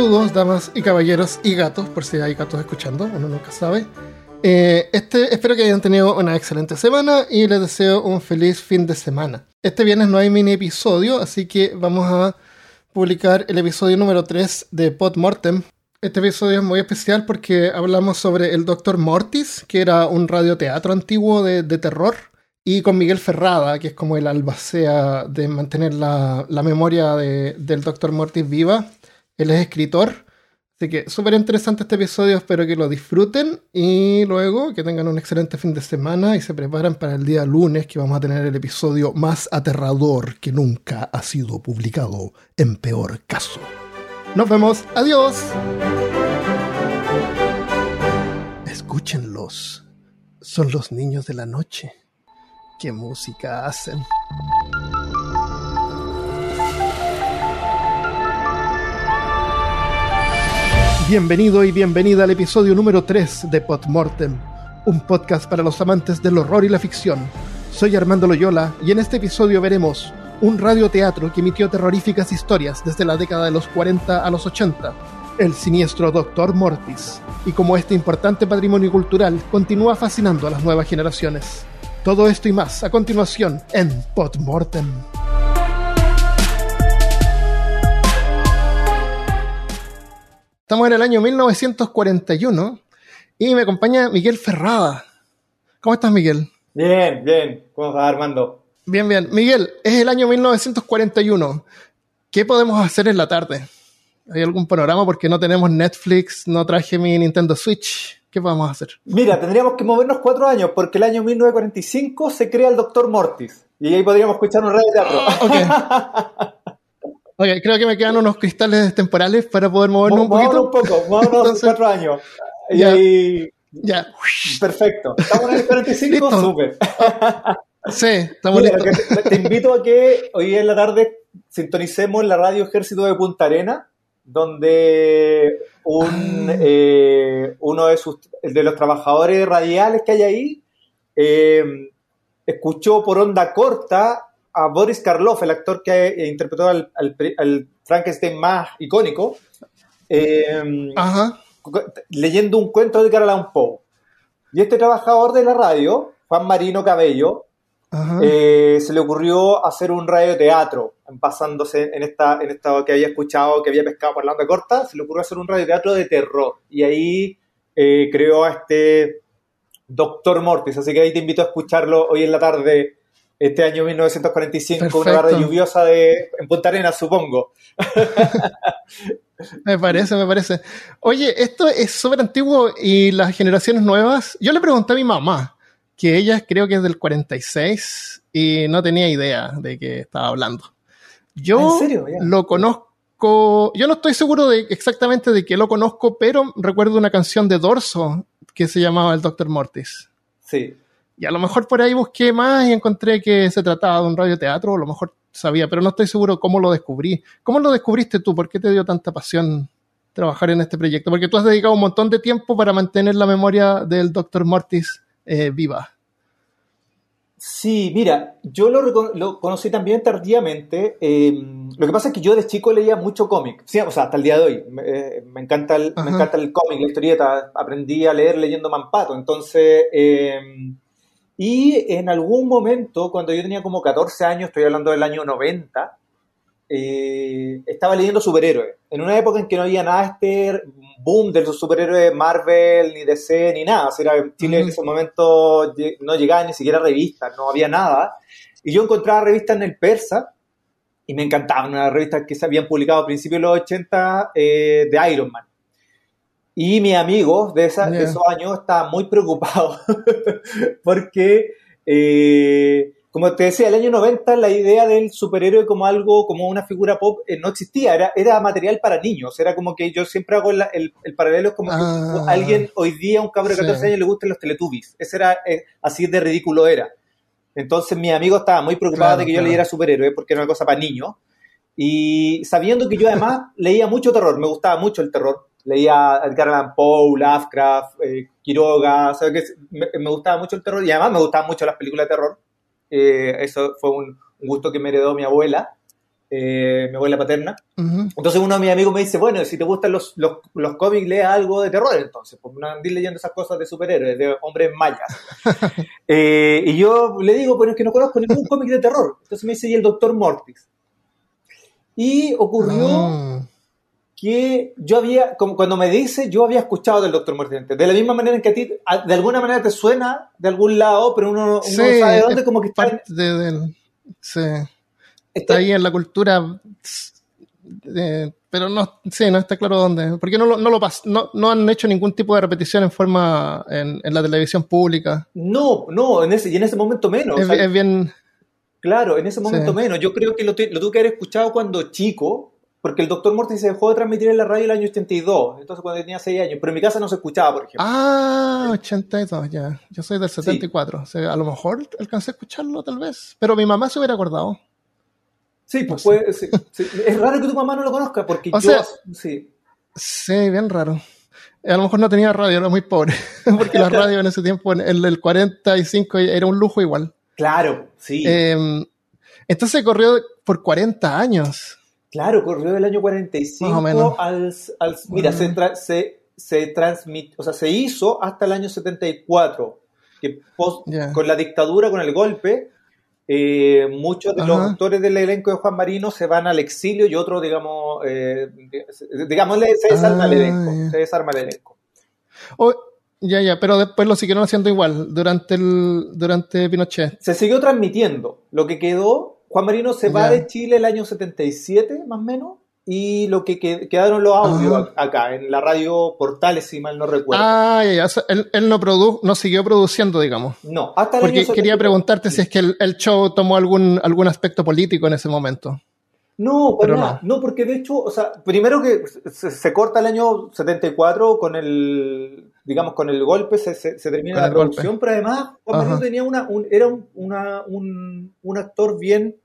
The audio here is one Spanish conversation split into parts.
Saludos, damas y caballeros y gatos, por si hay gatos escuchando, uno nunca sabe. Eh, este, espero que hayan tenido una excelente semana y les deseo un feliz fin de semana. Este viernes no hay mini episodio, así que vamos a publicar el episodio número 3 de Pod Mortem. Este episodio es muy especial porque hablamos sobre el Dr. Mortis, que era un radioteatro antiguo de, terror, y con Miguel Ferrada, que es como el albacea de mantener la, memoria del Dr. Mortis viva. Él es escritor Así que súper interesante este episodio, espero que lo disfruten y luego que tengan un excelente fin de semana y se preparen para el día lunes que vamos a tener el episodio más aterrador que nunca ha sido publicado en peor caso. Nos vemos, adiós. Escúchenlos, son los niños de la noche. ¿Qué música hacen? Bienvenido y bienvenida al episodio número 3 de Podmortem, un podcast para los amantes del horror y la ficción. Soy Armando Loyola y en este episodio veremos un radioteatro que emitió terroríficas historias desde la década de los 40 a los 80, el siniestro Doctor Mortis, y como este importante patrimonio cultural continúa fascinando a las nuevas generaciones. Todo esto y más a continuación en Podmortem. Estamos en el año 1941 y me acompaña Miguel Ferrada. ¿Cómo estás, Miguel? Bien, bien. ¿Cómo estás, Armando? Bien, bien. Miguel, es el año 1941. ¿Qué podemos hacer en la tarde? ¿Hay algún panorama? Porque no tenemos Netflix, no traje mi Nintendo Switch. ¿Qué podemos hacer? Mira, tendríamos que movernos cuatro años, porque el año 1945 se crea el Doctor Mortis. Y ahí podríamos escuchar un radio teatro. Ah, Ok, creo que me quedan unos cristales temporales para poder movernos un poquito. un poco, movernos cuatro años. Y ya, ahí... Ya. Perfecto. ¿Estamos en el 45? Súper. Sí, estamos listos. Te, invito a que hoy en la tarde sintonicemos la radio Ejército de Punta Arena, donde un, ah. eh, uno de, sus, de los trabajadores radiales que hay ahí eh, escuchó por onda corta a Boris Karloff, el actor que eh, interpretó al, Frankenstein más icónico, eh, leyendo un cuento de Edgar Allan Poe. Y este trabajador de la radio, Juan Marino Cabello, eh, se le ocurrió hacer un radioteatro, basándose en esta, en esta que había escuchado, que había pescado por la onda corta, se le ocurrió hacer un radioteatro de terror. Y ahí creó a este Doctor Mortis. Así que ahí te invito a escucharlo hoy en la tarde este año 1945, una tarde lluviosa de, en Punta Arenas, supongo. me parece, me parece. Oye, esto es súper antiguo y las generaciones nuevas. Yo le pregunté a mi mamá, que ella creo que es del 46 y no tenía idea de qué estaba hablando. Yo lo conozco, yo no estoy seguro de exactamente de qué lo conozco, pero recuerdo una canción de Dorso que se llamaba El Doctor Mortis. Sí. Y a lo mejor por ahí busqué más y encontré que se trataba de un radioteatro, a lo mejor sabía, pero no estoy seguro cómo lo descubrí. ¿Cómo lo descubriste tú? ¿Por qué te dio tanta pasión trabajar en este proyecto? Porque tú has dedicado un montón de tiempo para mantener la memoria del Dr. Mortis eh, viva. Sí, mira, yo lo, conocí también tardíamente. Em, lo que pasa es que yo de chico leía mucho cómic, sí, o sea, hasta el día de hoy. Me, eh, encanta el, me encanta el cómic, la historieta. Aprendí a leer leyendo Mampato. Entonces, em, y en algún momento, cuando yo tenía como 14 años, estoy hablando del año 90, eh, estaba leyendo superhéroes. En una época en que no había nada este boom de los superhéroes Marvel, ni DC, ni nada. O sea, Chile en ese momento no llegaba ni siquiera revistas, no había nada. Y yo encontraba revistas en el persa y me encantaban, unas revistas que se habían publicado a principios de los 80 eh, de Iron Man. Y mi amigo de, esos años estaba muy preocupado porque, eh, como te decía, el año 90 la idea del superhéroe como algo, como una figura pop, eh, no existía, era, era material para niños. Era como que yo siempre hago el, el, paralelo, es como que ah. alguien hoy día, un cabro de 14 años, le gustan los Teletubbies. Ese era, eh, así de ridículo era. Entonces mi amigo estaba muy preocupado de que yo leyera superhéroe porque era una cosa para niños. Y sabiendo que yo además leía mucho terror, me gustaba mucho el terror, leía Edgar Allan Poe, Lovecraft, eh, Quiroga, que me, gustaba mucho el terror y además me gustaban mucho las películas de terror. Eh, eso fue un, gusto que me heredó mi abuela. eh, mi abuela paterna. Entonces uno de mis amigos me dice, bueno, si te gustan los, los, los cómics, lea algo de terror entonces, porque no andí leyendo esas cosas de superhéroes, de hombres mayas. Y yo le digo, bueno, es que no conozco ningún cómic de terror. Entonces me dice, y el Doctor Mortis. Y ocurrió ah. Que yo había, como cuando me dice, yo había escuchado del Doctor Mortis. De la misma manera en que a ti, de alguna manera te suena de algún lado, pero uno, no sabe dónde, como que está... de, sí está ahí en la cultura, eh, pero no, sí, no está claro dónde. Porque no, no, lo no, no han hecho ningún tipo de repetición en forma en, la televisión pública. No, no, en ese, y en ese momento menos. Es, bien... Claro, en ese momento menos. Yo creo que lo, lo tuve que haber escuchado cuando chico, porque el Doctor Mortis se dejó de transmitir en la radio el año 82, entonces cuando tenía 6 años, pero en mi casa no se escuchaba, por ejemplo. Ah, 82, ya. Yo soy del 74. O sea, a lo mejor alcancé a escucharlo tal vez, pero mi mamá se hubiera acordado. Sí, pues puede, sí, es raro que tu mamá no lo conozca, porque yo. sí. sí, bien raro. A lo mejor no tenía radio, era muy pobre, porque la radio en ese tiempo, en el 45, era un lujo igual. Claro, sí. Em, entonces corrió por 40 años. Claro, corrió del año 45 al, al, Mira, se, se, se transmitió, o sea, se hizo hasta el año 74, que con la dictadura, con el golpe, eh, muchos de los actores del elenco de Juan Marino se van al exilio y otros, digamos, eh, digamos, se desarma el ah, elenco. Se desarma el elenco. ya, ya, pero después lo siguieron haciendo igual durante, el, durante Pinochet. Se siguió transmitiendo. Lo que quedó, Juan Marino se va de Chile el año 77, más o menos, y lo que quedaron los audios acá, en la radio Portales, si mal no recuerdo. Ah, ya, ya. él, no, produ no siguió produciendo, digamos. No, hasta el Porque quería preguntarte si es que el, show tomó algún, algún aspecto político en ese momento. No, pero no. no, porque de hecho, o sea, primero que se, corta el año 74 con el, digamos, con el golpe, se, se, termina la producción, pero además Juan tenía una, era un, una, un, un actor bien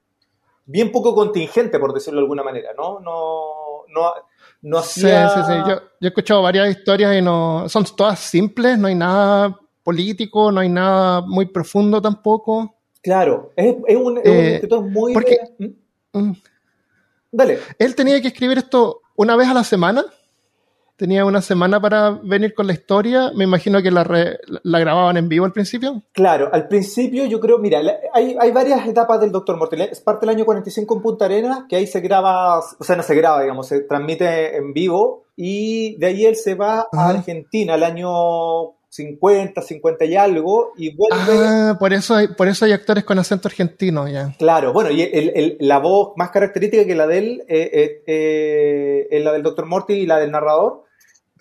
bien poco contingente, por decirlo de alguna manera, ¿no? No, no, no hacía... Sí, sí, sí. Yo, he escuchado varias historias y no... Son todas simples, no hay nada político, no hay nada muy profundo tampoco. Claro, es, es un, es eh, escritor muy... Porque, ¿Mm? Mm. Dale. Él tenía que escribir esto una vez a la semana tenía una semana para venir con la historia. Me imagino que la, la grababan en vivo al principio. Claro, al principio yo creo, mira, hay, hay varias etapas del Doctor Mortel. Es parte del año 45 en Punta Arenas, que ahí se graba, o sea, no se graba, digamos, se transmite en vivo. Y de ahí él se va a Argentina el año 50, 50 y algo, y vuelve. Ah, por eso hay, por eso hay actores con acento argentino, ya. Claro, bueno, y el, el, la voz más característica que la de él eh, eh, eh, es la del Dr. Morty y la del narrador.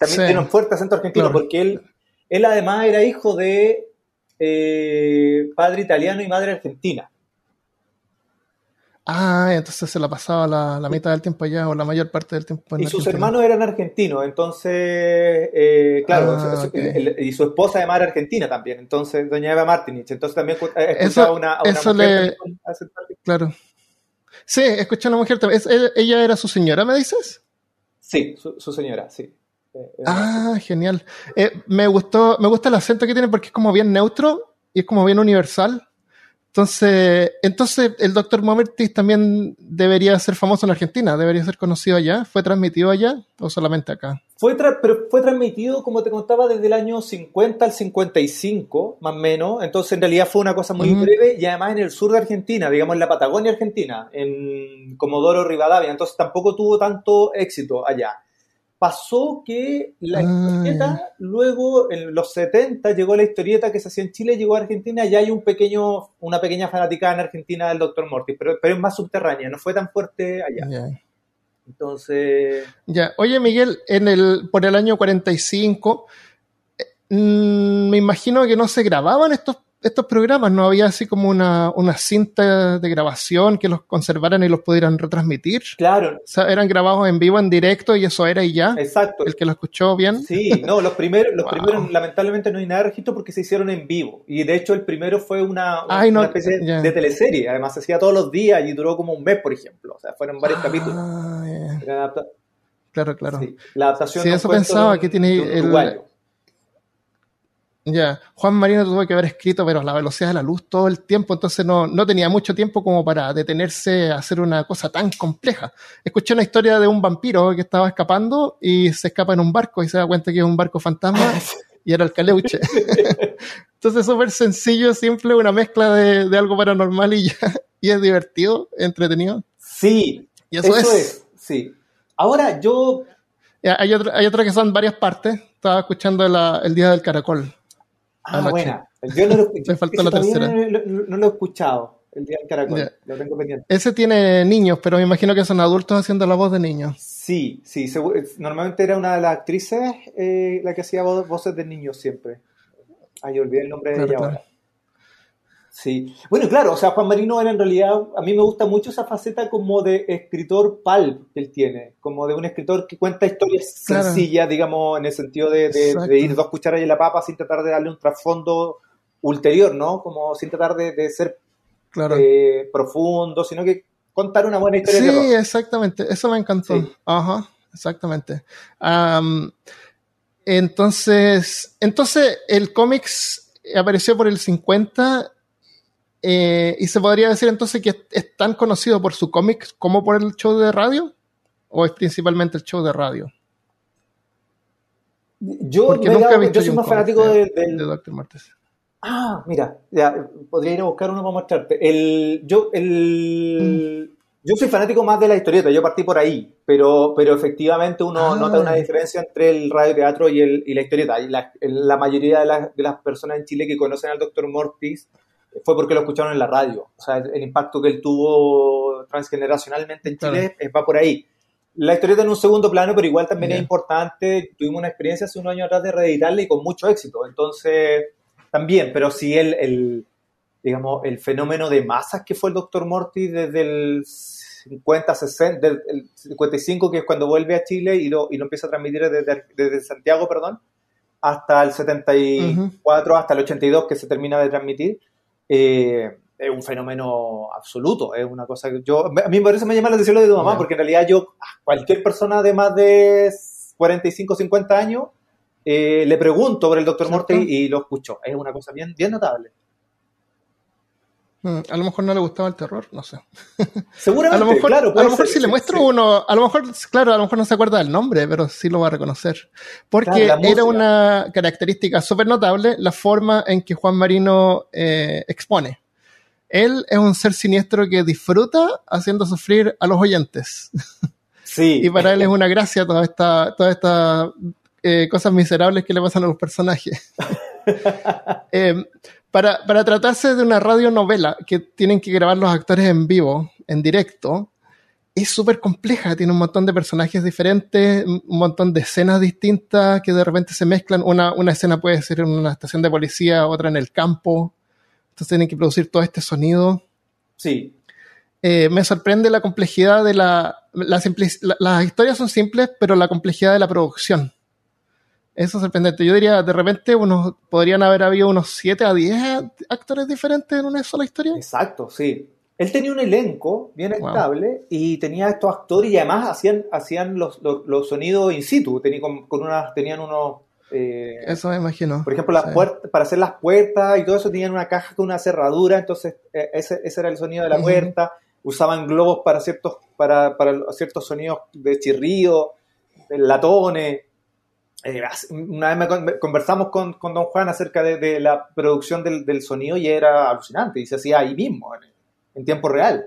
También tiene un fuerte acento argentino, porque él, él además era hijo de eh, padre italiano y madre argentina. Ah, entonces se la pasaba la, mitad del tiempo allá o la mayor parte del tiempo en Y sus hermanos eran argentinos, entonces, eh, claro, ah, y su esposa además era argentina también, entonces, doña Eva Martinich, entonces también escuchaba una, una mujer Claro. Sí, escuché a una mujer también. ¿Ella era su señora, me dices? Sí, su señora, sí. Ah, genial. Eh, me gustó, me gusta el acento que tiene porque es como bien neutro y es como bien universal. Entonces, entonces el Dr. Momertis también debería ser famoso en Argentina, debería ser conocido allá. ¿Fue transmitido allá o solamente acá? Fue pero fue transmitido, como te contaba, desde el año 50 al 55, más o menos. Entonces, en realidad fue una cosa muy breve y además en el sur de Argentina, digamos en la Patagonia Argentina, en Comodoro Rivadavia. Entonces, tampoco tuvo tanto éxito allá pasó que la ah, historieta, luego en los 70 llegó la historieta que se hacía en Chile, llegó a Argentina y hay un pequeño, una pequeña fanática en Argentina del Dr. Mortis, pero, pero es más subterránea, no fue tan fuerte allá. Entonces... Ya, oye Miguel, en el, por el año 45, eh, mm, me imagino que no se grababan estos estos programas no había así como una, cinta de grabación que los conservaran y los pudieran retransmitir. Claro. O sea, eran grabados en vivo, en directo y eso era y ya. Exacto. El que lo escuchó bien. Sí, no, los primeros, los primeros lamentablemente no hay nada de registro porque se hicieron en vivo. Y de hecho el primero fue una, especie de teleserie. Además se hacía todos los días y duró como un mes, por ejemplo. O sea, fueron varios ah, capítulos. Claro, claro. Sí, la adaptación. Sí, eso pensaba que tiene el, Ya, Juan Marino tuvo que haber escrito, pero a la velocidad de la luz todo el tiempo, entonces no, no tenía mucho tiempo como para detenerse a hacer una cosa tan compleja. Escuché una historia de un vampiro que estaba escapando y se escapa en un barco y se da cuenta que es un barco fantasma y era el caleuche. entonces súper sencillo, simple, una mezcla de, de, algo paranormal y ya, y es divertido, entretenido. Sí, y eso, es. Sí. Ahora yo... hay, otro, hay otra que son varias partes. Estaba escuchando el Día del Caracol. Ah, buena. Yo no lo, Me faltó la tercera. No, lo he escuchado, el Día del Caracol. Lo tengo pendiente. Ese tiene niños, pero me imagino que son adultos haciendo la voz de niños. Sí, sí. Normalmente era una de las actrices eh, la que hacía voces de niños siempre. Ay, olvidé el nombre de ella ahora. Sí. Bueno, claro, o sea, Juan Marino era en realidad, a mí me gusta mucho esa faceta como de escritor pulp que él tiene, como de un escritor que cuenta historias sencillas, digamos, en el sentido de, ir dos cucharas y la papa sin tratar de darle un trasfondo ulterior, ¿no? Como sin tratar de, ser eh, profundo, sino que contar una buena historia. Sí, exactamente, eso me encantó. Ajá, exactamente. entonces, entonces el cómics apareció por el 50 eh, ¿Y se podría decir entonces que es tan conocido por su cómic como por el show de radio? ¿O es principalmente el show de radio? Yo, yo soy más fanático del de, Martes. Ah, mira, ya, podría ir a buscar uno para mostrarte. El, yo, el, mm. yo soy fanático más de la historieta, yo partí por ahí, pero, pero efectivamente uno ah. nota una diferencia entre el radio teatro y, el, y la historieta. Y la, la mayoría de, de, las personas en Chile que conocen al Doctor Mortis fue porque lo escucharon en la radio. O sea, el, impacto que él tuvo transgeneracionalmente en Chile eh, va por ahí. La historieta en un segundo plano, pero igual también es importante. Tuvimos una experiencia hace unos años atrás de reeditarla y con mucho éxito. Entonces, también, pero sí el, el, digamos, el fenómeno de masas que fue el Dr. Morty desde el 50, 60, del 55, que es cuando vuelve a Chile y lo, y lo empieza a transmitir desde, desde Santiago, perdón, hasta el 74, hasta el 82 que se termina de transmitir eh, es un fenómeno absoluto, es una cosa que yo, a mí por eso me llama la atención lo de tu mamá, porque en realidad yo, cualquier persona de más de 45, 50 años, eh, le pregunto por el Dr. Morty y lo escucho, es una cosa bien, bien notable. Mm, a lo mejor no le gustaba el terror, no sé. Seguramente, a lo mejor, claro. A lo mejor si le muestro uno, a lo mejor, claro, a lo mejor no se acuerda del nombre, pero sí lo va a reconocer. Porque era una característica súper notable la forma en que Juan Marino eh, expone. Él es un ser siniestro que disfruta haciendo sufrir a los oyentes. Sí. y para él es una gracia todas estas toda esta, eh, cosas miserables que le pasan a los personajes. eh, para, para tratarse de una radionovela que tienen que grabar los actores en vivo, en directo, es súper compleja, tiene un montón de personajes diferentes, un montón de escenas distintas que de repente se mezclan. Una, una escena puede ser en una estación de policía, otra en el campo. Entonces tienen que producir todo este sonido. Sí. Eh, me sorprende la complejidad de la, la, la, Las historias son simples, pero la complejidad de la producción. Eso es sorprendente. Yo diría, de repente, unos, podrían haber habido unos 7 a 10 actores diferentes en una sola historia. Exacto, sí. Él tenía un elenco bien estable y tenía estos actores y además hacían, hacían los, los, sonidos in situ. Tenían, con, unas, tenían unos. Eh, eso me imagino. Por ejemplo, las puertas, para hacer las puertas y todo eso tenían una caja con una cerradura, entonces eh, ese, ese, era el sonido de la puerta. Usaban globos para ciertos, para, para ciertos sonidos de chirrío, de latones. Eh, una vez me, conversamos con, con, Don Juan acerca de, la producción del, del, sonido y era alucinante y se hacía ahí mismo, en, tiempo real.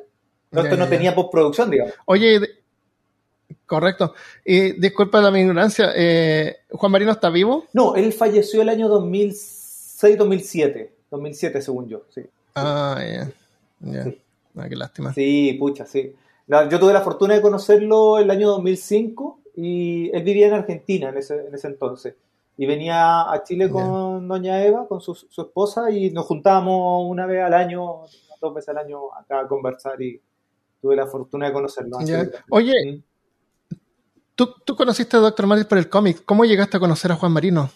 No, esto no tenía postproducción, digamos. Oye, correcto. Y disculpa la mi ignorancia, eh, ¿Juan Marino está vivo? No, él falleció el año 2006-2007. 2007, según yo, sí. Ah, ya. Ah, qué lástima. Sí, pucha, sí. yo tuve la fortuna de conocerlo el año 2005 y él vivía en Argentina en ese, en ese entonces. Y venía a Chile con doña Eva, con su, su, esposa, y nos juntábamos una vez al año, dos veces al año acá a conversar y tuve la fortuna de conocerlo. Oye, ¿Mm? ¿tú, ¿tú, conociste a Dr. Martis por el cómic. ¿Cómo llegaste a conocer a Juan Marino?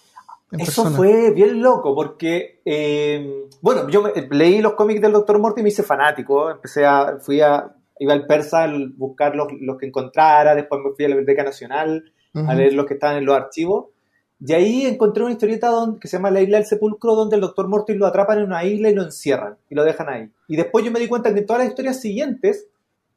Eso fue bien loco porque, eh, bueno, yo leí los cómics del Dr. Morty y me hice fanático. Empecé a, fui a, iba al persa a buscar los, que encontrara, después me fui a la Biblioteca Nacional a leer los que estaban en los archivos. Y ahí encontré una historieta donde, que se llama La Isla del Sepulcro, donde el doctor Mortis lo atrapan en una isla y lo encierran y lo dejan ahí. Y después yo me di cuenta que todas las historias siguientes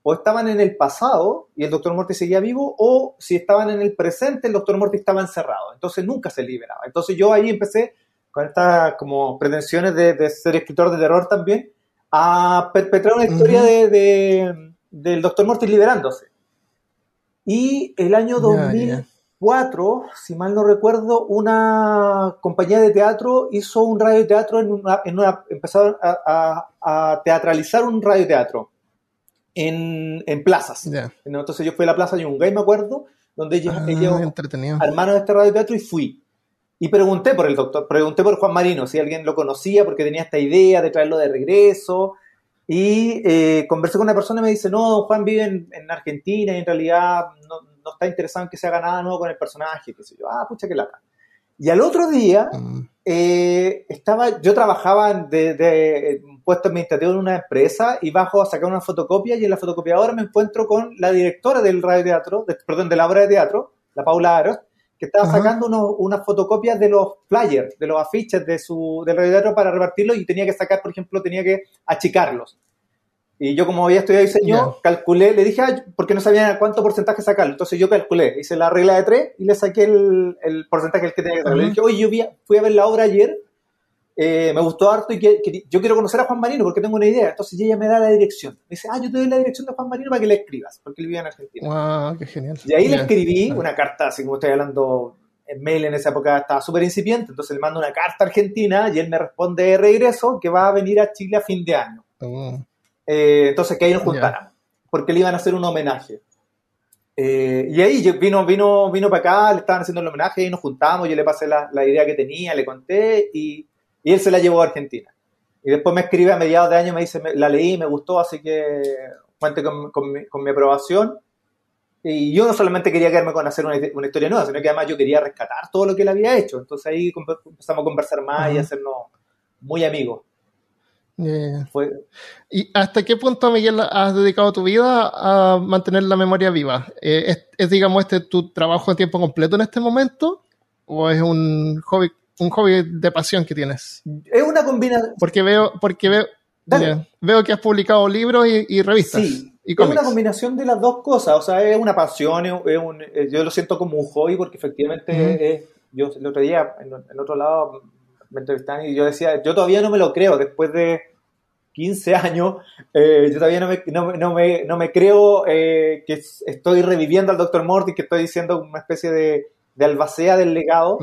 o estaban en el pasado y el doctor Mortis seguía vivo, o si estaban en el presente, el doctor Mortis estaba encerrado. Entonces nunca se liberaba. Entonces yo ahí empecé con estas como pretensiones de, ser escritor de terror también, a perpetrar una historia de, del doctor Mortis liberándose. Y el año 2000 si mal no recuerdo, una compañía de teatro hizo un radioteatro en una, en una empezaron a, teatralizar un radioteatro en, en plazas. Entonces yo fui a la plaza Yungay, me acuerdo, donde ellos, ah, armaron este radioteatro y fui. Y pregunté por el doctor, pregunté por Juan Marino, si alguien lo conocía, porque tenía esta idea de traerlo de regreso. Y eh, conversé con una persona y me dice, no, Juan vive en, en Argentina y en realidad no, no está interesado en que se haga nada nuevo con el personaje, qué sé yo, ah, pucha que lata. Y al otro día, mm. eh, estaba, yo trabajaba de, de, puesto administrativo en una empresa y bajo a sacar una fotocopia y en la fotocopiadora me encuentro con la directora del radioteatro, de, perdón, de la obra de teatro, la Paula Aros, que estaba sacando unas fotocopias de los flyers, de los afiches de su, del radioteatro para repartirlos y tenía que sacar, por ejemplo, tenía que achicarlos. Y yo como había estudiado diseño, calculé, le dije, ah, porque no sabía cuánto porcentaje sacarlo. Entonces yo calculé, hice la regla de tres y le saqué el, el porcentaje que tenía que sacar. Le dije, oye, yo fui a ver la obra ayer, eh, me gustó harto y que, yo quiero conocer a Juan Marino porque tengo una idea. Entonces ella me da la dirección. Me dice, ah, yo te doy la dirección de Juan Marino para que le escribas, porque él vivía en Argentina. Wow, qué genial. Y ahí le escribí una carta, así como estoy hablando en mail en esa época estaba súper incipiente, entonces le mando una carta a Argentina y él me responde de regreso que va a venir a Chile a fin de año. Oh. Eh, entonces que ahí nos juntaran, porque le iban a hacer un homenaje. Eh, y ahí vino, vino, vino para acá, le estaban haciendo el homenaje y nos juntamos, yo le pasé la, idea que tenía, le conté y, y, él se la llevó a Argentina. Y después me escribe a mediados de año, me dice, la leí, me gustó, así que cuente con, con, mi, aprobación. Y yo no solamente quería quedarme con hacer una, una, historia nueva, sino que además yo quería rescatar todo lo que él había hecho. Entonces ahí empezamos a conversar más y a hacernos muy amigos. ¿Y hasta qué punto, Miguel, has dedicado tu vida a mantener la memoria viva? Eh, ¿Es, digamos, este tu trabajo de tiempo completo en este momento? ¿O es un hobby, un hobby de pasión que tienes? Es una combinación. Porque veo, porque veo, veo que has publicado libros y, revistas. Sí, es una combinación de las dos cosas. O sea, es una pasión, es un, yo lo siento como un hobby porque efectivamente es, yo el otro día, en, en otro lado, me entrevistan y yo decía, yo todavía no me lo creo, después de 15 años, eh, yo todavía no me, no, no me, no me creo eh, que estoy reviviendo al Dr. Morty, que estoy diciendo una especie de, de albacea del legado.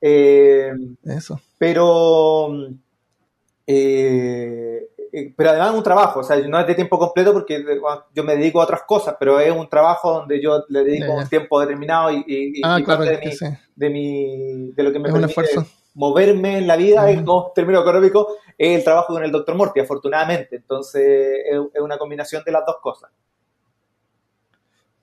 Eh, Eso. Pero, pero además es un trabajo, o sea, no es de tiempo completo porque yo me dedico a otras cosas, pero es un trabajo donde yo le dedico un tiempo determinado y, y, ah, claro, de, mi, de, mi, de lo que me es un esfuerzo moverme en la vida, en términos económicos, es el trabajo con el doctor Morty, afortunadamente. Entonces, es, una combinación de las dos cosas.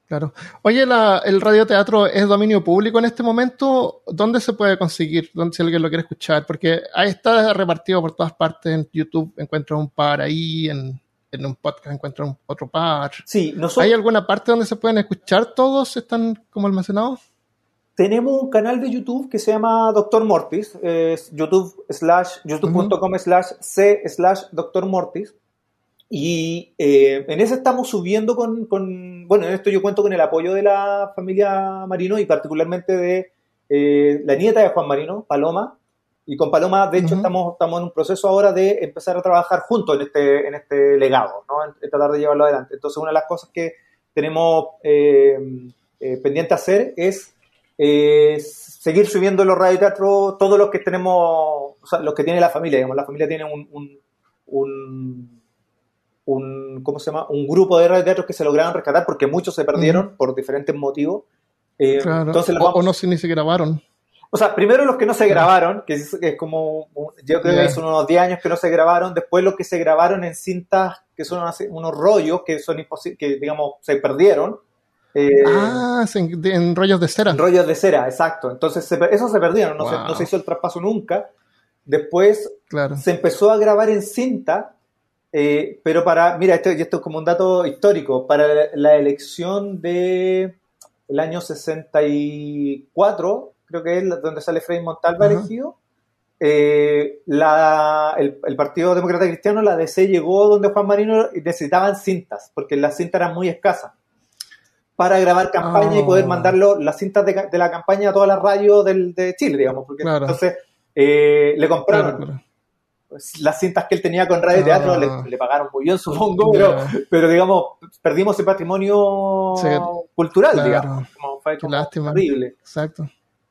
Claro. Oye, ¿el radioteatro es dominio público en este momento? ¿Dónde se puede conseguir? ¿Dónde, si alguien lo quiere escuchar? Porque ahí está repartido por todas partes. En YouTube encuentro un par ahí, en, un podcast encuentro otro par. Sí, ¿Hay alguna parte donde se pueden escuchar todos? ¿Están como almacenados? tenemos un canal de YouTube que se llama Doctor Mortis, es youtube slash, youtube.com slash c slash Doctor Mortis. Y eh, en ese estamos subiendo con, bueno, en esto yo cuento con el apoyo de la familia Marino y particularmente de eh, la nieta de Juan Marino, Paloma. Y con Paloma, de hecho, estamos, estamos en un proceso ahora de empezar a trabajar juntos en este, en este legado, ¿no? en, tratar de llevarlo adelante. Entonces, una de las cosas que tenemos eh, pendiente hacer es eh, seguir subiendo los radioteatros, todos los que tenemos, o sea, los que tiene la familia, digamos, la familia tiene un, un, un, ¿cómo se llama? Un grupo de radioteatros que se lograron rescatar porque muchos se perdieron por diferentes motivos. Eh, entonces o, no ni se grabaron. O sea, primero los que no se grabaron, que es, como, yo creo que son unos 10 años que no se grabaron, después los que se grabaron en cintas que son unos rollos que son que digamos se perdieron, eh, ah, en, rollos de cera. En rollos de cera, exacto. Entonces eso se perdieron, no, se, hizo el traspaso nunca. Después se empezó a grabar en cinta, eh, pero para, mira, esto, esto es como un dato histórico, para la elección de el año 64, creo que es donde sale Freddy Montalva elegido, eh, la, el, Partido Demócrata Cristiano, la DC, llegó donde Juan Marino necesitaban cintas, porque las cintas eran muy escasas, para grabar campaña y poder oh. mandarlo, las cintas de, la campaña a todas las radios del, de Chile, digamos. Porque entonces eh, le compraron. Las cintas que él tenía con radio y teatro le, ah. pagaron muy bien, supongo, pero, digamos, perdimos el patrimonio cultural, digamos. fue lástima. horrible. Exacto.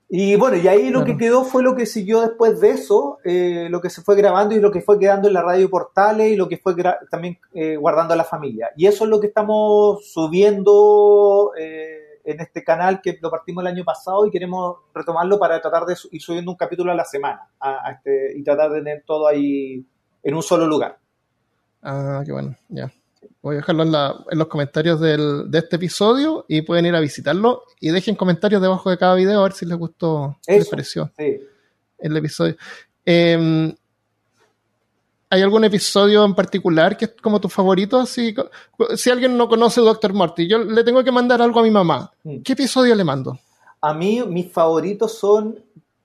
Y bueno, y ahí lo que quedó fue lo que siguió después de eso, eh, lo que se fue grabando y lo que fue quedando en la radio portales y lo que fue también eh, guardando a la familia. Y eso es lo que estamos subiendo eh, en este canal que lo partimos el año pasado y queremos retomarlo para tratar de ir subiendo un capítulo a la semana este, y tratar de tener todo ahí en un solo lugar. Ah, qué bueno, ya. Voy a dejarlo en, los comentarios de este episodio y pueden ir a visitarlo y dejen comentarios debajo de cada video a ver si les gustó, les pareció el episodio. Em, ¿Hay algún episodio en particular que es como tu favorito? Si, si alguien no conoce Doctor Morty, yo le tengo que mandar algo a mi mamá. Mm. ¿Qué episodio le mando? A mí mis favoritos son,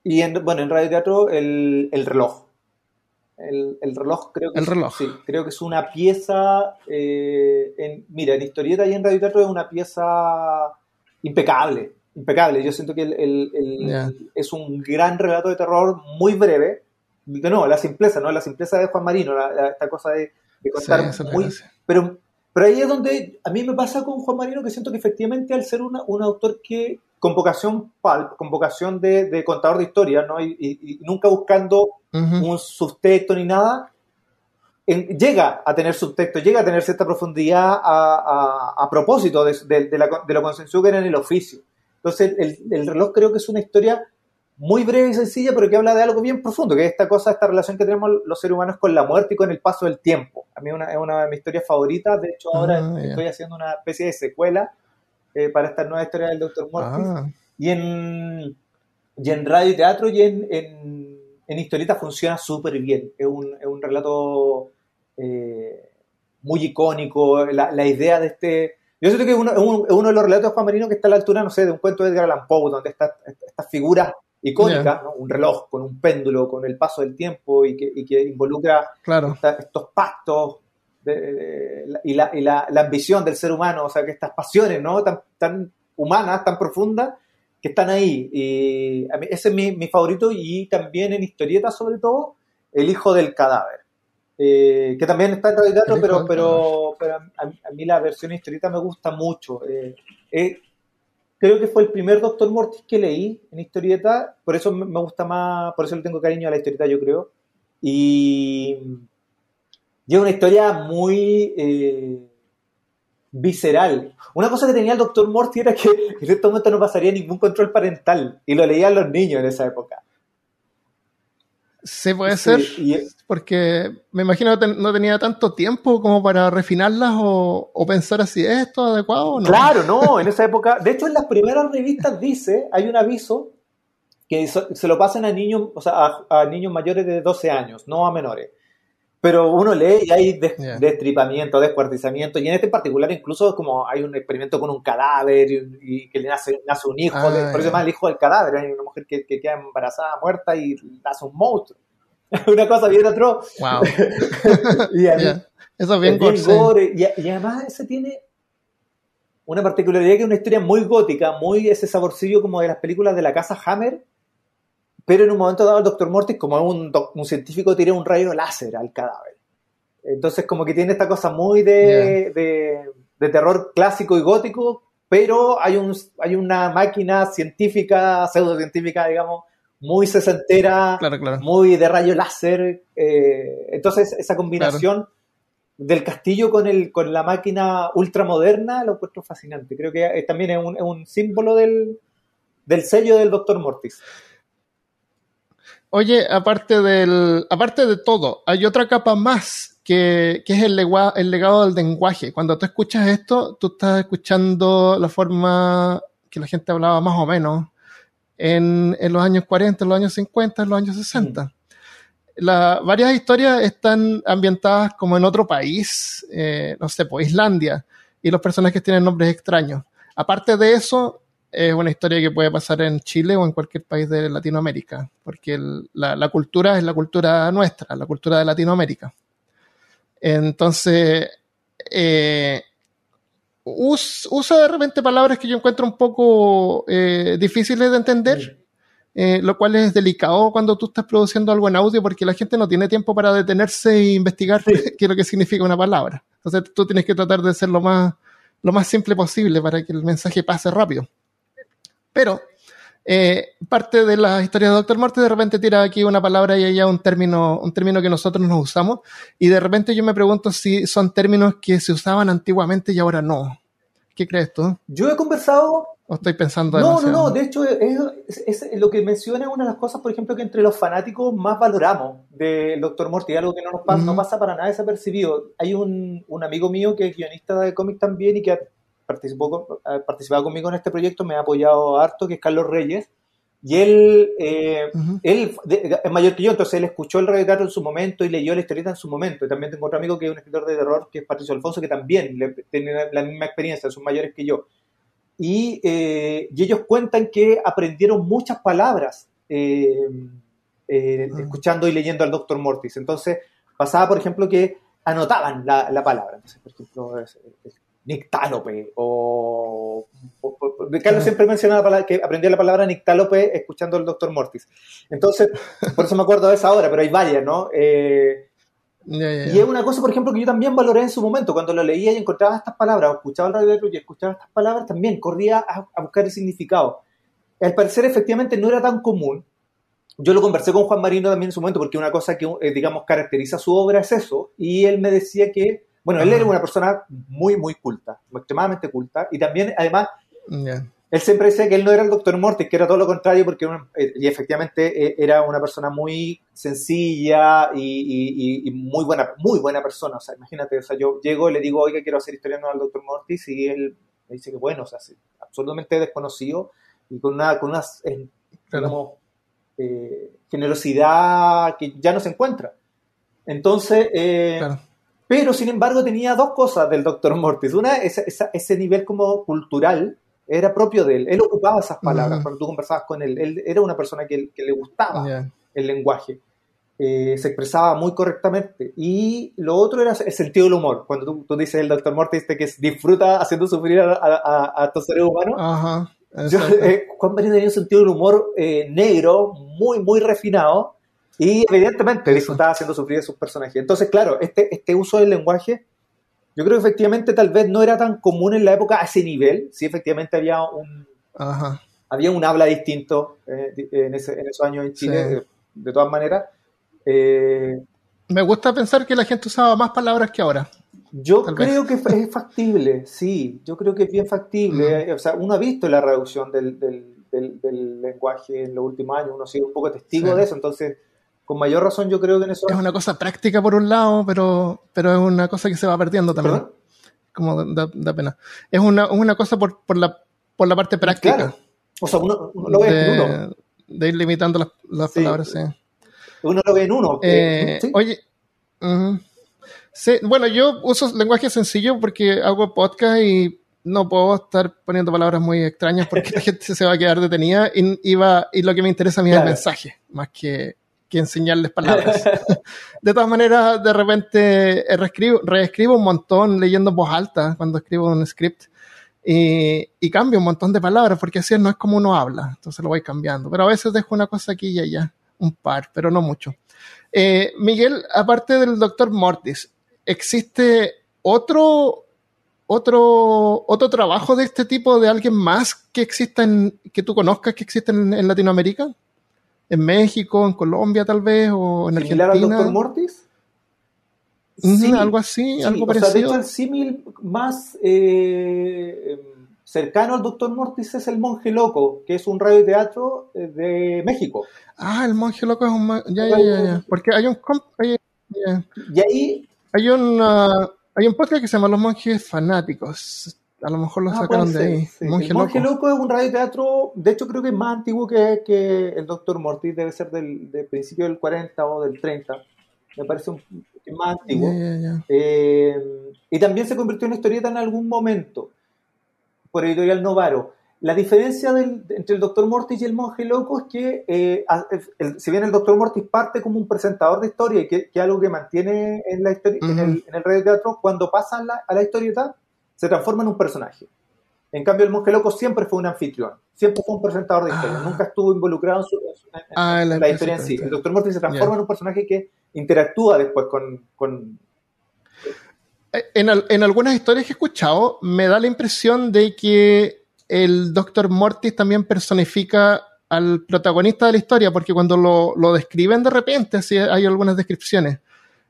y bueno, en Radio Teatro, el reloj. El, reloj creo que el reloj. sí, creo que es una pieza eh, en, mira en historieta y en radio teatro es una pieza impecable impecable yo siento que el, es un gran relato de terror muy breve de nuevo la simpleza no la simpleza de Juan Marino esta cosa de, contar muy pero pero ahí es donde a mí me pasa con Juan Marino que siento que efectivamente al ser un autor que con vocación pulp, con vocación de, contador de historias, ¿no? Y, nunca buscando un subtexto ni nada, llega a tener subtexto, llega a tener cierta profundidad a, propósito de, lo consensuado que era en el oficio. Entonces, el, reloj creo que es una historia muy breve y sencilla, pero que habla de algo bien profundo, que es esta cosa, esta relación que tenemos los seres humanos con la muerte y con el paso del tiempo. A mí es una de mis historias favoritas, de hecho ahora ah, estoy haciendo una especie de secuela eh, para esta nueva historia del Dr. Mortis. Ah. Y, en, y en radio y teatro y en, en, historieta funciona súper bien. Es un, es un relato eh, muy icónico. La, la, idea de este. Yo siento que es uno, uno, de los relatos de Juan Marino que está a la altura, no sé, de un cuento de Edgar Allan Poe, donde estas figuras icónicas, un reloj con un péndulo, con el paso del tiempo y que, y que involucra estos pactos y, la, y la, la, ambición del ser humano, o sea, que estas pasiones, ¿no? Tan, tan humanas, tan profundas, que están ahí. Y ese es mi, mi, favorito y también en historieta, sobre todo, El hijo del cadáver. Eh, que también está en Radio Teatro, pero, pero, pero a, mí la versión historieta me gusta mucho. Eh, eh, creo que fue el primer Doctor Mortis que leí en historieta, por eso me gusta más, por eso le tengo cariño a la historieta, yo creo. Y, y es una historia muy eh, visceral. Una cosa que tenía el doctor Morty era que en este momento no pasaría ningún control parental y lo leían los niños en esa época. Sí, puede ser, porque me imagino que no tenía tanto tiempo como para refinarlas o, pensar ¿es esto adecuado o no? Claro, no, en esa época, de hecho en las primeras revistas dice, hay un aviso que se lo pasan a niños, o sea, a, a niños mayores de 12 años, no a menores pero uno lee y hay destripamiento, descuartizamiento, y en este particular incluso como hay un experimento con un cadáver y, que le nace, nace un hijo, por eso llama el hijo del cadáver, hay una mujer que, queda embarazada, muerta y nace un monstruo. una cosa bien atroz. Wow. y Eso es bien, gore, y, además ese tiene una particularidad que es una historia muy gótica, muy ese saborcillo como de las películas de la casa Hammer, pero en un momento dado el doctor Mortis, como un, un científico, tira un rayo láser al cadáver. Entonces como que tiene esta cosa muy de, de, terror clásico y gótico, pero hay, un, hay una máquina científica, pseudocientífica, digamos, muy sesentera, muy de rayo láser. Eh, entonces esa combinación del castillo con, el, con la máquina ultramoderna lo encuentro fascinante. Creo que también es un, es un símbolo del, del sello del doctor Mortis. Oye, aparte del, aparte de todo, hay otra capa más que, que es el, el legado del lenguaje. Cuando tú escuchas esto, tú estás escuchando la forma que la gente hablaba más o menos en, en los años 40, en los años 50, en los años 60. La, varias historias están ambientadas como en otro país, eh, no sé, pues Islandia, y los personajes tienen nombres extraños. Aparte de eso, es una historia que puede pasar en Chile o en cualquier país de Latinoamérica, porque la, cultura es la cultura nuestra, la cultura de Latinoamérica. Entonces, eh, usa de repente palabras que yo encuentro un poco eh, difíciles de entender, eh, lo cual es delicado cuando tú estás produciendo algo en audio porque la gente no tiene tiempo para detenerse e investigar qué es lo que significa una palabra. Entonces tú tienes que tratar de ser lo más, lo más simple posible para que el mensaje pase rápido. Pero eh, parte de la historia de Doctor Morty de repente tira aquí una palabra y allá un término, un término que nosotros nos usamos. Y de repente yo me pregunto si son términos que se usaban antiguamente y ahora no. ¿Qué crees tú? Yo he conversado. ¿O estoy pensando No, no, no. De hecho, es, lo que menciona una de las cosas, por ejemplo, que entre los fanáticos más valoramos del Doctor Morty, algo que no nos pasa, no pasa para nada desapercibido. Hay un, un amigo mío que es guionista de cómic también y que participó, ha participado conmigo en este proyecto, me ha apoyado harto, que es Carlos Reyes. Y él, eh, él es mayor que yo, entonces él escuchó el teatro en su momento y leyó la historieta en su momento. Y también tengo otro amigo que es un escritor de terror, que es Patricio Alfonso, que también tiene la misma experiencia, son mayores que yo. Y, eh, y ellos cuentan que aprendieron muchas palabras eh, ah. escuchando y leyendo al Doctor Mortis. Entonces pasaba, por ejemplo, que anotaban la, la palabra. Entonces, por ejemplo, nictálope o, Carlos siempre menciona que aprendió la palabra nictálope escuchando al doctor Mortis. Entonces, por eso me acuerdo de esa obra, pero hay varias, ¿no? Eh, y es una cosa, por ejemplo, que yo también valoré en su momento, cuando lo leía y encontraba estas palabras, o escuchaba el radio y escuchaba estas palabras, también corría a, buscar el significado. Al parecer, efectivamente, no era tan común. Yo lo conversé con Juan Marino también en su momento, porque una cosa que, eh, digamos, caracteriza su obra es eso, y él me decía que bueno, él era una persona muy, muy culta, extremadamente culta, y también, además, él siempre decía que él no era el doctor Mortis, que era todo lo contrario, porque eh, y efectivamente eh, era una persona muy sencilla y, muy buena muy buena persona. O sea, imagínate, o sea, yo llego y le digo, oiga, quiero hacer historia nueva al doctor Mortis, y él me dice que bueno, o sea, absolutamente desconocido y con una, con una eh, generosidad que ya no se encuentra. Entonces, pero, sin embargo, tenía dos cosas del Doctor Mortis. Una, ese nivel como cultural era propio de él. Él ocupaba esas palabras cuando tú conversabas con él. Él era una persona que, le gustaba el lenguaje. Eh, se expresaba muy correctamente. Y lo otro era el sentido del humor. Cuando tú, dices el Doctor Mortis que disfruta haciendo sufrir a, estos seres humanos. Ajá, eh, Juan tenía un sentido del humor eh, negro, muy, muy refinado y evidentemente disfrutaba haciendo sufrir a sus personajes. Entonces, claro, este, este uso del lenguaje, yo creo que efectivamente tal vez no era tan común en la época a ese nivel. Sí, efectivamente había un, Había un habla distinto eh, en, ese, en, esos años en Chile, de, todas maneras. Eh, Me gusta pensar que la gente usaba más palabras que ahora. Yo creo que es factible, sí, yo creo que es bien factible. O sea, uno ha visto la reducción del, del, lenguaje en los últimos años, uno ha sido un poco testigo de eso, entonces con mayor razón yo creo que en eso... Es una cosa práctica por un lado, pero, pero es una cosa que se va perdiendo también. Como da, pena. Es una, una cosa por, por, la, por la parte práctica. O sea, uno, lo ve de, en uno. De ir limitando las, las palabras, sí. Uno lo ve en uno. Eh, oye, bueno, yo uso lenguaje sencillo porque hago podcast y no puedo estar poniendo palabras muy extrañas porque la gente se va a quedar detenida y, y, y lo que me interesa a mí es el mensaje, más que que enseñarles palabras. de todas maneras, de repente eh, reescribo, reescribo un montón leyendo en voz alta cuando escribo un script y, cambio un montón de palabras porque así no es como uno habla, entonces lo voy cambiando. Pero a veces dejo una cosa aquí y allá, un par, pero no mucho. Eh, Miguel, aparte del doctor Mortis, ¿existe otro, otro, otro trabajo de este tipo de alguien más que exista en, que tú conozcas que existe en Latinoamérica? En México, en Colombia tal vez, o en Argentina. al Doctor Mortis? Sí, algo así, algo parecido. de hecho, el símil más eh, cercano al Doctor Mortis es el Monje Loco, que es un radioteatro eh, de México. Ah, el Monje Loco es un... Ya, ya, ya, ya. Porque hay un... Y ahí... Hay, una, hay un podcast que se llama Los Monjes Fanáticos a lo mejor lo ah, sacaron de ahí. Monje, Monje Loco. es un radioteatro, de hecho creo que es más antiguo que, que el Doctor Mortis, debe ser del, principio del 40 o del 30. Me parece un, más antiguo. Eh, y también se convirtió en historieta en algún momento, por editorial Novaro. La diferencia entre el Dr. Mortis y el monje loco es que, eh, si bien el Dr. Mortis parte como un presentador de historia y que, es algo que mantiene en, la historia, en, el, en el teatro, cuando pasa a la, historieta, se transforma en un personaje. En cambio, el monje loco siempre fue un anfitrión, siempre fue un presentador de historia, ah. nunca estuvo involucrado en, su, ah, la, historia en sí. El Dr. Mortis se transforma en un personaje que interactúa después con... Eh, en, en algunas historias que he escuchado, me da la impresión de que el Dr. Mortis también personifica al protagonista de la historia, porque cuando lo, describen de repente, si hay algunas descripciones,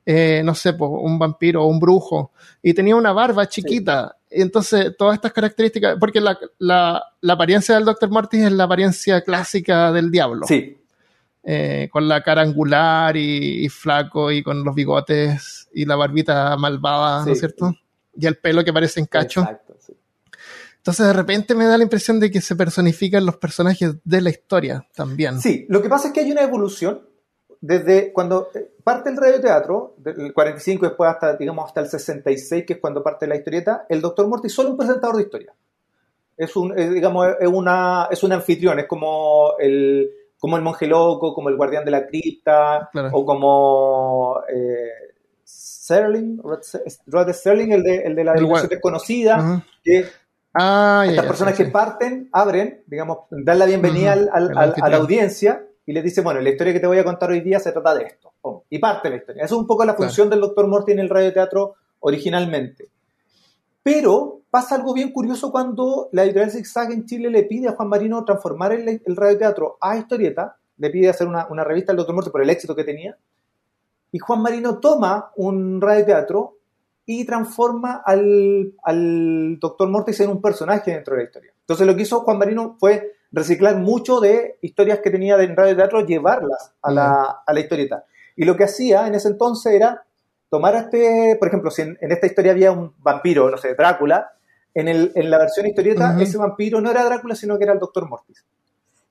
eh, no sé, un vampiro o un brujo, y tenía una barba chiquita. Entonces, todas estas características, porque la, apariencia del Dr. Mortis es la apariencia clásica del diablo. Sí. Eh, con la cara angular y, flaco y con los bigotes y la barbita malvada, ¿no es cierto? Y el pelo que parece en cacho. Exacto, sí. Entonces de repente me da la impresión de que se personifican los personajes de la historia también. Sí, lo que pasa es que hay una evolución desde cuando eh, parte el radioteatro, del 45 después hasta, digamos, hasta el 66, que es cuando parte la historieta, el Dr. Morty es solo un presentador de historia. Es un, digamos, es, una, es un anfitrión, es como el, como el monje loco, como el guardián de la cripta, o como eh, Serling, Rod Serling, el de, el de la dimensión desconocida, que Ah, Estas personas que parten, abren, digamos, dan la bienvenida al, a la audiencia y les dicen, bueno, la historia que te voy a contar hoy día se trata de esto. y parte la historia. Eso es un poco la función del Dr. Morty en el radioteatro originalmente. Pero pasa algo bien curioso cuando la editorial Zigzag en Chile le pide a Juan Marino transformar el, el radioteatro a historieta, le pide hacer una, una revista al Dr. Morty por el éxito que tenía, y Juan Marino toma un radioteatro y transforma al, al Doctor Mortis en un personaje dentro de la historia. Entonces lo que hizo Juan Marino fue reciclar mucho de historias que tenía en radio teatro, llevarlas a la, a la historieta. Y lo que hacía en ese entonces era tomar este, por ejemplo, si en, esta historia había un vampiro, no sé, Drácula, en, el, en la versión historieta ese vampiro no era Drácula, sino que era el Doctor Mortis.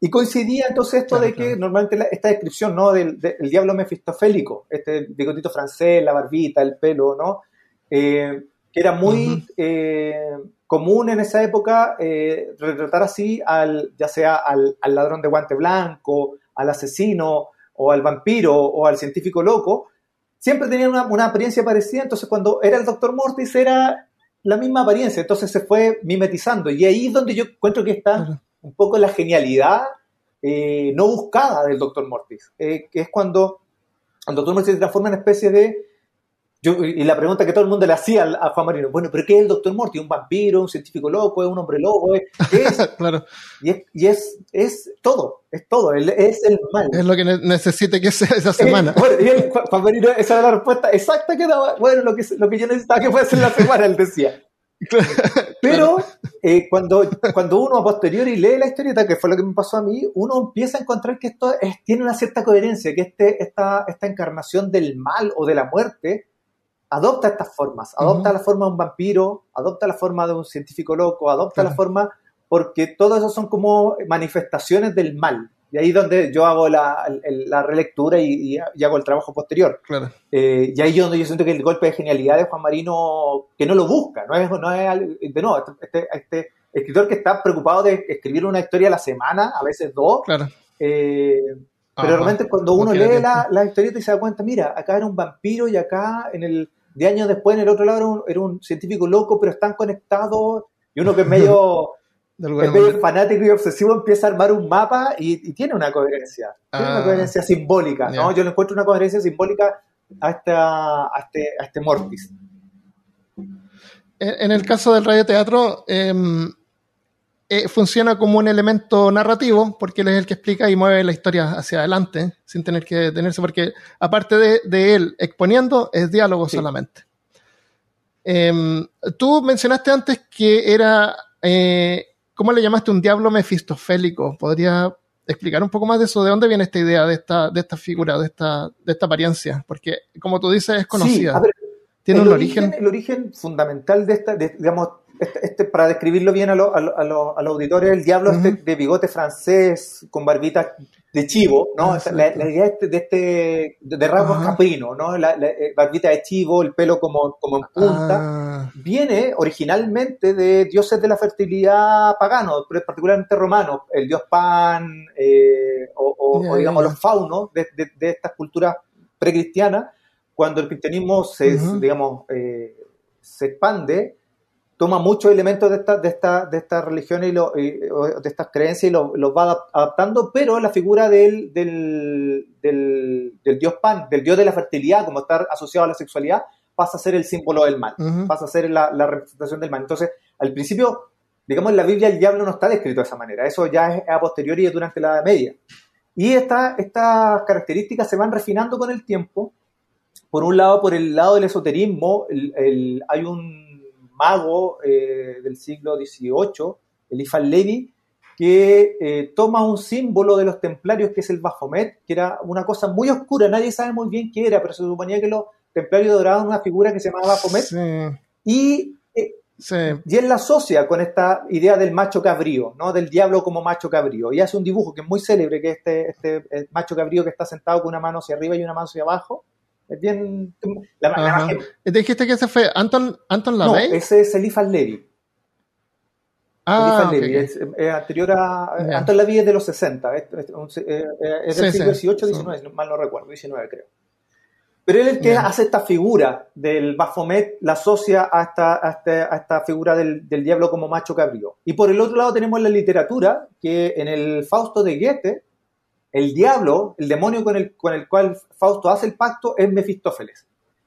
Y coincidía entonces esto de que normalmente esta descripción ¿no? del, diablo mefistofélico, este bigotito francés, la barbita, el pelo, ¿no? Eh, que era muy eh, común en esa época eh, retratar así al, ya sea al, ladrón de guante blanco, al asesino, o al vampiro, o al científico loco, siempre tenían una, apariencia parecida, entonces cuando era el doctor Mortis era la misma apariencia, entonces se fue mimetizando, y ahí es donde yo encuentro que está un poco la genialidad no buscada del doctor Mortis, que es cuando el doctor Mortis se transforma en una especie de y la pregunta que todo el mundo le hacía a Juan Marino, bueno, ¿pero qué es el Doctor Morty? ¿Un vampiro? ¿Un científico loco? ¿Es un hombre loco? ¿Qué es? claro. Y, es, y es, es, todo, es todo, es el mal. Es lo que necesite que sea esa semana. bueno, y Juan Marino, esa era la respuesta exacta que daba, bueno, lo que, lo que yo necesitaba que fuese la semana, él decía. Pero eh, cuando, cuando uno a posteriori lee la historieta, que fue lo que me pasó a mí, uno empieza a encontrar que esto tiene una cierta coherencia, que este, esta, esta encarnación del mal o de la muerte adopta estas formas, adopta la forma de un vampiro, adopta la forma de un científico loco, adopta la forma, porque todo eso son como manifestaciones del mal. Y ahí es donde yo hago la, relectura y, hago el trabajo posterior. Eh, y ahí es donde yo siento que el golpe de genialidad de Juan Marino, que no lo busca, no es, no es de nuevo, este, este, este escritor que está preocupado de escribir una historia a la semana, a veces dos, eh, pero realmente cuando uno lee la, la historieta y se da cuenta, mira, acá era un vampiro y acá en el de años después en el otro lado era un, científico loco, pero están conectados y uno que es medio, fanático y obsesivo empieza a armar un mapa y, tiene una coherencia, tiene una ah. coherencia simbólica, ¿no? Yo le encuentro una coherencia simbólica a, esta, a, este, a este Mortis. En el caso del radioteatro, eh, eh, funciona como un elemento narrativo, porque él es el que explica y mueve la historia hacia adelante, sin tener que detenerse, porque aparte de, él exponiendo, es diálogo solamente. Em, tú mencionaste antes que era, eh, ¿cómo le llamaste? Un diablo mefistofélico. ¿Podría explicar un poco más de eso? ¿De dónde viene esta idea de esta, de esta figura, de esta, de esta apariencia? Porque, como tú dices, es conocida. Tiene un origen, El origen fundamental de esta, digamos, este, este, para describirlo bien a, los auditores, el diablo este de bigote francés, con barbita de chivo, ¿no? La, idea este, de este, de rasgos caprino, ¿no? La, eh, barbita de chivo, el pelo como, como en punta, ah. viene originalmente de dioses de la fertilidad paganos, particularmente romanos, el dios Pan, eh, o, digamos los faunos de, de, estas culturas precristianas, cuando el cristianismo se, digamos, eh, se expande, toma muchos elementos de estas de esta, de esta religiones y, de estas creencias y los va adaptando, pero la figura del, del, del, dios Pan, del dios de la fertilidad, como está asociado a la sexualidad, pasa a ser el símbolo del mal, pasa a ser la, la, representación del mal. Entonces, al principio, digamos, en la Biblia el diablo no está descrito de esa manera, eso ya es a posteriori y durante la Edad Media. Y esta, estas características se van refinando con el tiempo. Por un lado, por el lado del esoterismo, el, hay un mago eh, del siglo XVIII, Eliphas Levi, que eh, toma un símbolo de los templarios que es el Baphomet, que era una cosa muy oscura, nadie sabe muy bien qué era, pero se suponía que los templarios doraban una figura que se llamaba Baphomet. Y, eh, y él la asocia con esta idea del macho cabrío, ¿no? del diablo como macho cabrío. Y hace un dibujo que es muy célebre, que es este, este macho cabrío que está sentado con una mano hacia arriba y una mano hacia abajo, es bien. La, ¿Dijiste que ese fue Anton, Anton No, ese es Eliphas Levi. Ah, Levi. Es, anterior a. Anton Levi es de los 60. Es, es, del siglo XVIII, XIX, mal no recuerdo, 19 creo. Pero él es el que hace esta figura del Baphomet, la asocia a esta, a esta, a esta figura del, del, diablo como macho cabrío. Y por el otro lado tenemos la literatura, que en el Fausto de Goethe, el diablo, el demonio con el, con el cual Fausto hace el pacto, es Mefistófeles.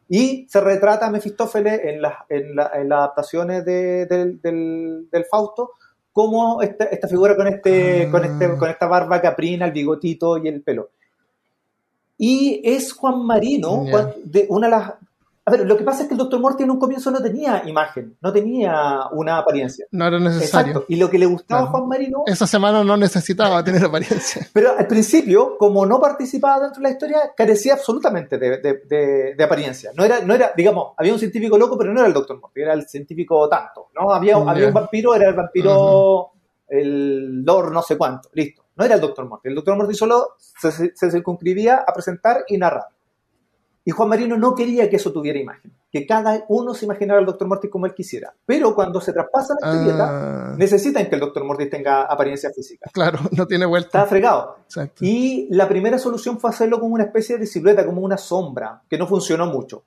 Y se retrata a Mefistófeles en, en, las adaptaciones del, Fausto como esta, esta figura con, este, con, este, con esta barba caprina, el bigotito y el pelo. Y es Juan Marino, de una de las a ver, lo que pasa es que el Doctor Morty en un comienzo no tenía imagen, no tenía una apariencia. No era necesario. Exacto. Y lo que le gustaba a Juan Marino. Esa semana no necesitaba tener apariencia. Pero al principio, como no participaba dentro de la historia, carecía absolutamente de, apariencia. No era, no era, digamos, había un científico loco, pero no era el Doctor Morty, era el científico tanto. ¿no? Había, había un vampiro, era el vampiro, el Lord no sé cuánto, listo. No era el Doctor Morty. El Doctor Morty solo se, se circunscribía a presentar y narrar. Y Juan Marino no quería que eso tuviera imagen, que cada uno se imaginara al Dr. Mortis como él quisiera. Pero cuando se traspasa la historieta, ah. necesitan que el Dr. Mortis tenga apariencia física. Claro, no tiene vuelta. Está fregado. Y la primera solución fue hacerlo como una especie de silueta, como una sombra, que no funcionó mucho.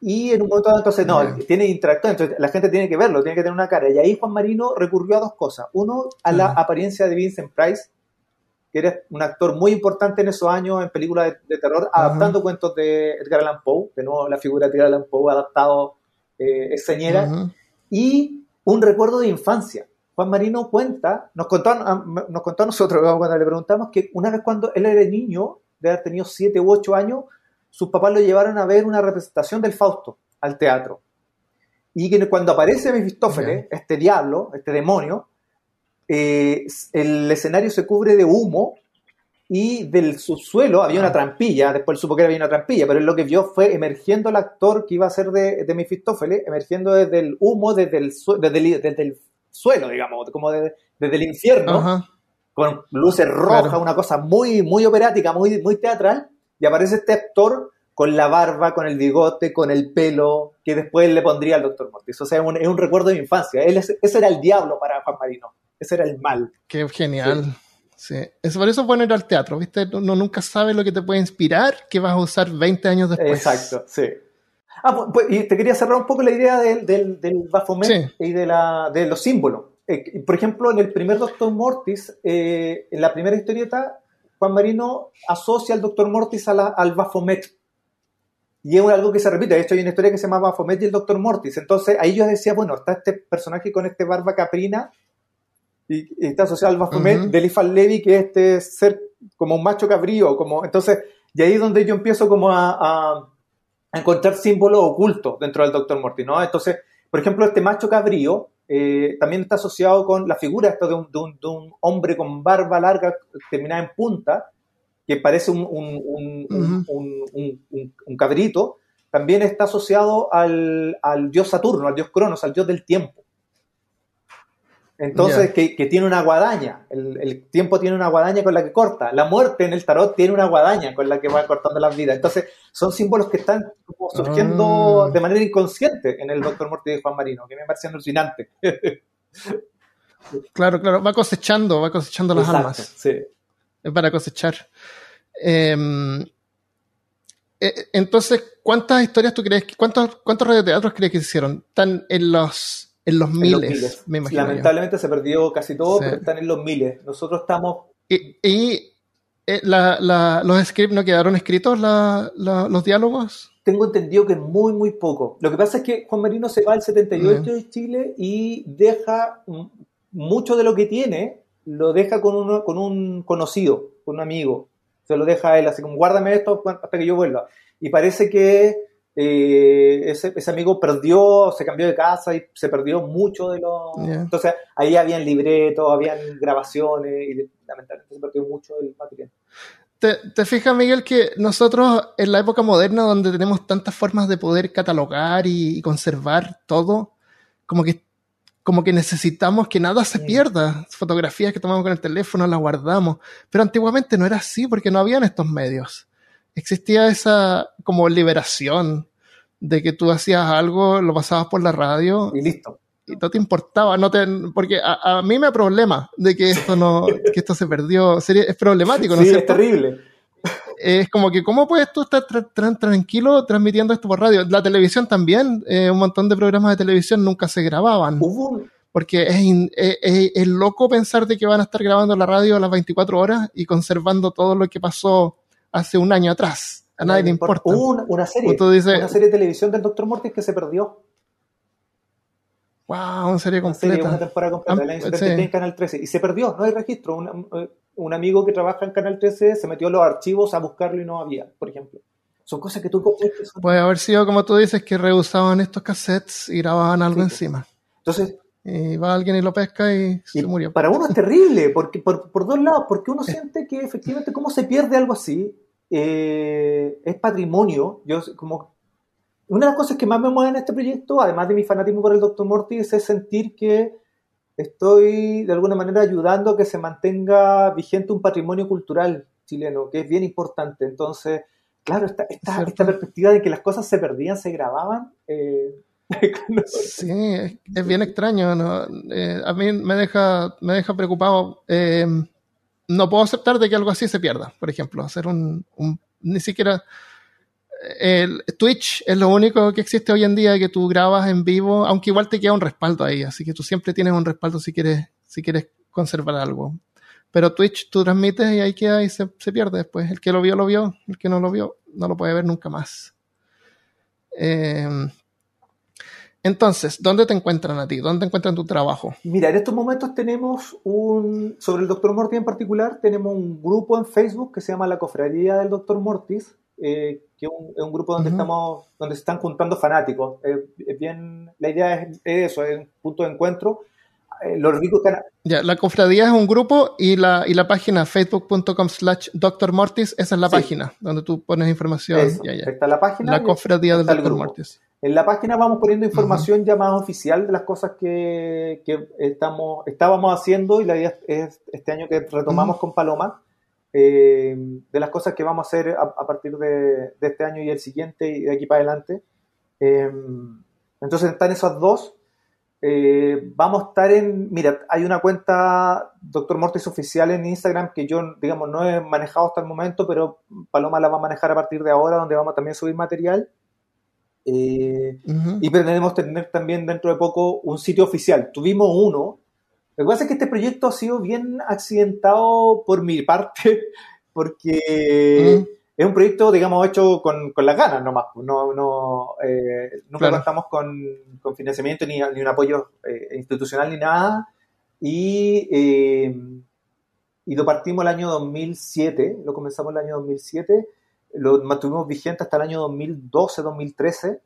Y en un momento dado, entonces, no, tiene interacción, entonces la gente tiene que verlo, tiene que tener una cara. Y ahí Juan Marino recurrió a dos cosas. Uno, a la apariencia de Vincent Price, que era un actor muy importante en esos años en películas de, terror, adaptando cuentos de Edgar Allan Poe, de nuevo la figura de Edgar Allan Poe adaptado eh, es señera, y un recuerdo de infancia. Juan Marino cuenta, nos contó, nos contó a nosotros cuando le preguntamos que una vez cuando él era niño, de haber tenido 7 u 8 años, sus papás lo llevaron a ver una representación del Fausto al teatro. Y que cuando aparece Mefistófeles, este diablo, este demonio, eh, el escenario se cubre de humo y del subsuelo había una trampilla, después supo que había una trampilla, pero lo que vio fue emergiendo el actor que iba a ser de, de Mefistófeles, emergiendo desde el humo, desde el, desde el, suelo, digamos, como desde el infierno, con luces rojas, una cosa muy, muy operática, muy, muy teatral, y aparece este actor con la barba, con el bigote, con el pelo, que después le pondría al Doctor Mortis. O sea, es un recuerdo de infancia. Él ese era el diablo para Juan Marino. Ese era el mal. Qué genial. Sí. Es, por eso es bueno ir al teatro, ¿viste? Uno nunca sabe lo que te puede inspirar que vas a usar 20 años después. Exacto, sí. Ah, pues, y te quería cerrar un poco la idea del, del, del Baphomet y de, la, de los símbolos. Eh, por ejemplo, en el primer Doctor Mortis, eh, en la primera historieta, Juan Marino asocia al Doctor Mortis al Baphomet. Y es algo que se repite. De hecho, hay una historia que se llama Baphomet y el Doctor Mortis. Entonces, ahí yo decía, bueno, está este personaje con este barba caprina y, está asociado al Baphomet de Eliphas Levi, que es este ser como un macho cabrío, como, entonces, y ahí es donde yo empiezo como a, encontrar símbolos ocultos dentro del Dr. Morty, ¿no? Entonces, por ejemplo, este macho cabrío eh, también está asociado con la figura esto de, un, de, un, hombre con barba larga terminada en punta, que parece un, un cabrito, también está asociado al, al, dios Saturno, al dios Cronos, al dios del tiempo. Entonces, que, tiene una guadaña. El, tiempo tiene una guadaña con la que corta. La muerte en el tarot tiene una guadaña con la que va cortando las vidas. Entonces, son símbolos que están surgiendo ah. de manera inconsciente en el Doctor Muerte de Juan Marino, que me parece alucinante. claro, claro. Va cosechando, va cosechando las almas. Sí. Es para cosechar. Em, eh, entonces, ¿cuántas historias tú crees, cuántos, cuántos radioteatros crees que se hicieron? Están en los en los miles, me imagino. Lamentablemente se perdió casi todo, pero están en los miles. Nosotros estamos. ¿Y, eh, los scripts no quedaron escritos, los diálogos? Tengo entendido que muy, muy poco. Lo que pasa es que Juan Marino se va al 78 de Chile y deja mucho de lo que tiene, lo deja con, uno, con un conocido, con un amigo. Se lo deja a él, así como guárdame esto hasta que yo vuelva. Y parece que eh, ese, amigo perdió, se cambió de casa y se perdió mucho de lo... Entonces ahí habían libretos, habían grabaciones y lamentablemente se perdió mucho del material. ¿Te, ¿Te, fijas, Miguel, que nosotros en la época moderna, donde tenemos tantas formas de poder catalogar y, conservar todo, como que, como que necesitamos que nada se pierda? Fotografías que tomamos con el teléfono las guardamos. Pero antiguamente no era así porque no habían estos medios existía esa como liberación de que tú hacías algo, lo pasabas por la radio. Y listo. Y no te importaba, no te, porque a, mí me da problema de que esto no, que esto se perdió. Sería, es problemático, ¿no sí, es terrible. Es como que, ¿cómo puedes tú estar tranquilo transmitiendo esto por radio? La televisión también, eh, un montón de programas de televisión nunca se grababan. Porque es, es, es, loco pensar de que van a estar grabando la radio a las 24 horas y conservando todo lo que pasó hace un año atrás. A nadie le importa. Hubo una, serie, una serie de televisión del Doctor Mortis que se perdió. Wow, una serie completa. Una, temporada completa, en Canal 13. Y se perdió, no hay registro. Un, amigo que trabaja en Canal 13 se metió en los archivos a buscarlo y no había, por ejemplo. Son cosas que tú Puede haber sido, como tú dices, que rehusaban estos cassettes y grababan algo encima. Entonces, y va alguien y lo pesca y, se murió. Para uno es terrible, porque por, por, dos lados, porque uno siente que efectivamente cómo se pierde algo así, eh, es patrimonio. Yo como una de las cosas que más me mueve en este proyecto, además de mi fanatismo por el Dr. Mortis, es sentir que estoy de alguna manera ayudando a que se mantenga vigente un patrimonio cultural chileno, que es bien importante. Entonces, claro, esta, esta, esta perspectiva de que las cosas se perdían, se grababan, eh, sí, es, bien extraño. Eh, a mí me deja, me deja preocupado. Eh, no puedo aceptar de que algo así se pierda, por ejemplo, hacer un, ni siquiera el Twitch es lo único que existe hoy en día que tú grabas en vivo, aunque igual te queda un respaldo ahí, así que tú siempre tienes un respaldo si quieres, si quieres conservar algo. Pero Twitch tú transmites y ahí queda y se, se pierde después. El que lo vio, lo vio, el que no lo vio, no lo puede ver nunca más. Eh, entonces, ¿dónde te encuentran a ti? ¿Dónde encuentran tu trabajo? Mira, en estos momentos tenemos un, sobre el Dr. Mortis en particular, tenemos un grupo en Facebook que se llama La Cofradía del Dr. Mortis, eh, que es un, grupo donde estamos, donde se están juntando fanáticos. bien, la idea es, eso, es un punto de encuentro. Eh, los ricos ya, la cofradía es un grupo y la, y la página facebook.com slash Dr. Mortis, esa es la página donde tú pones información. ya, ya. Está la página. La cofradía del Dr. Mortis. En la página vamos poniendo información ya más oficial de las cosas que, estamos, estábamos haciendo y la idea es este año que retomamos con Paloma, eh, de las cosas que vamos a hacer a, partir de, este año y el siguiente y de aquí para adelante. Eh, entonces están esos dos. Eh, vamos a estar en, mira, hay una cuenta Doctor Mortis oficial en Instagram que yo, digamos, no he manejado hasta el momento, pero Paloma la va a manejar a partir de ahora, donde vamos a también subir material. Eh, y pretendemos tener también dentro de poco un sitio oficial. Tuvimos uno. Lo que pasa es que este proyecto ha sido bien accidentado por mi parte, porque es un proyecto, digamos, hecho con, con las ganas nomás. No, no, eh, nunca contamos con, con, financiamiento ni, ni un apoyo eh, institucional ni nada. Y, y lo partimos el año 2007, lo comenzamos el año 2007 lo mantuvimos vigente hasta el año 2012, 2013,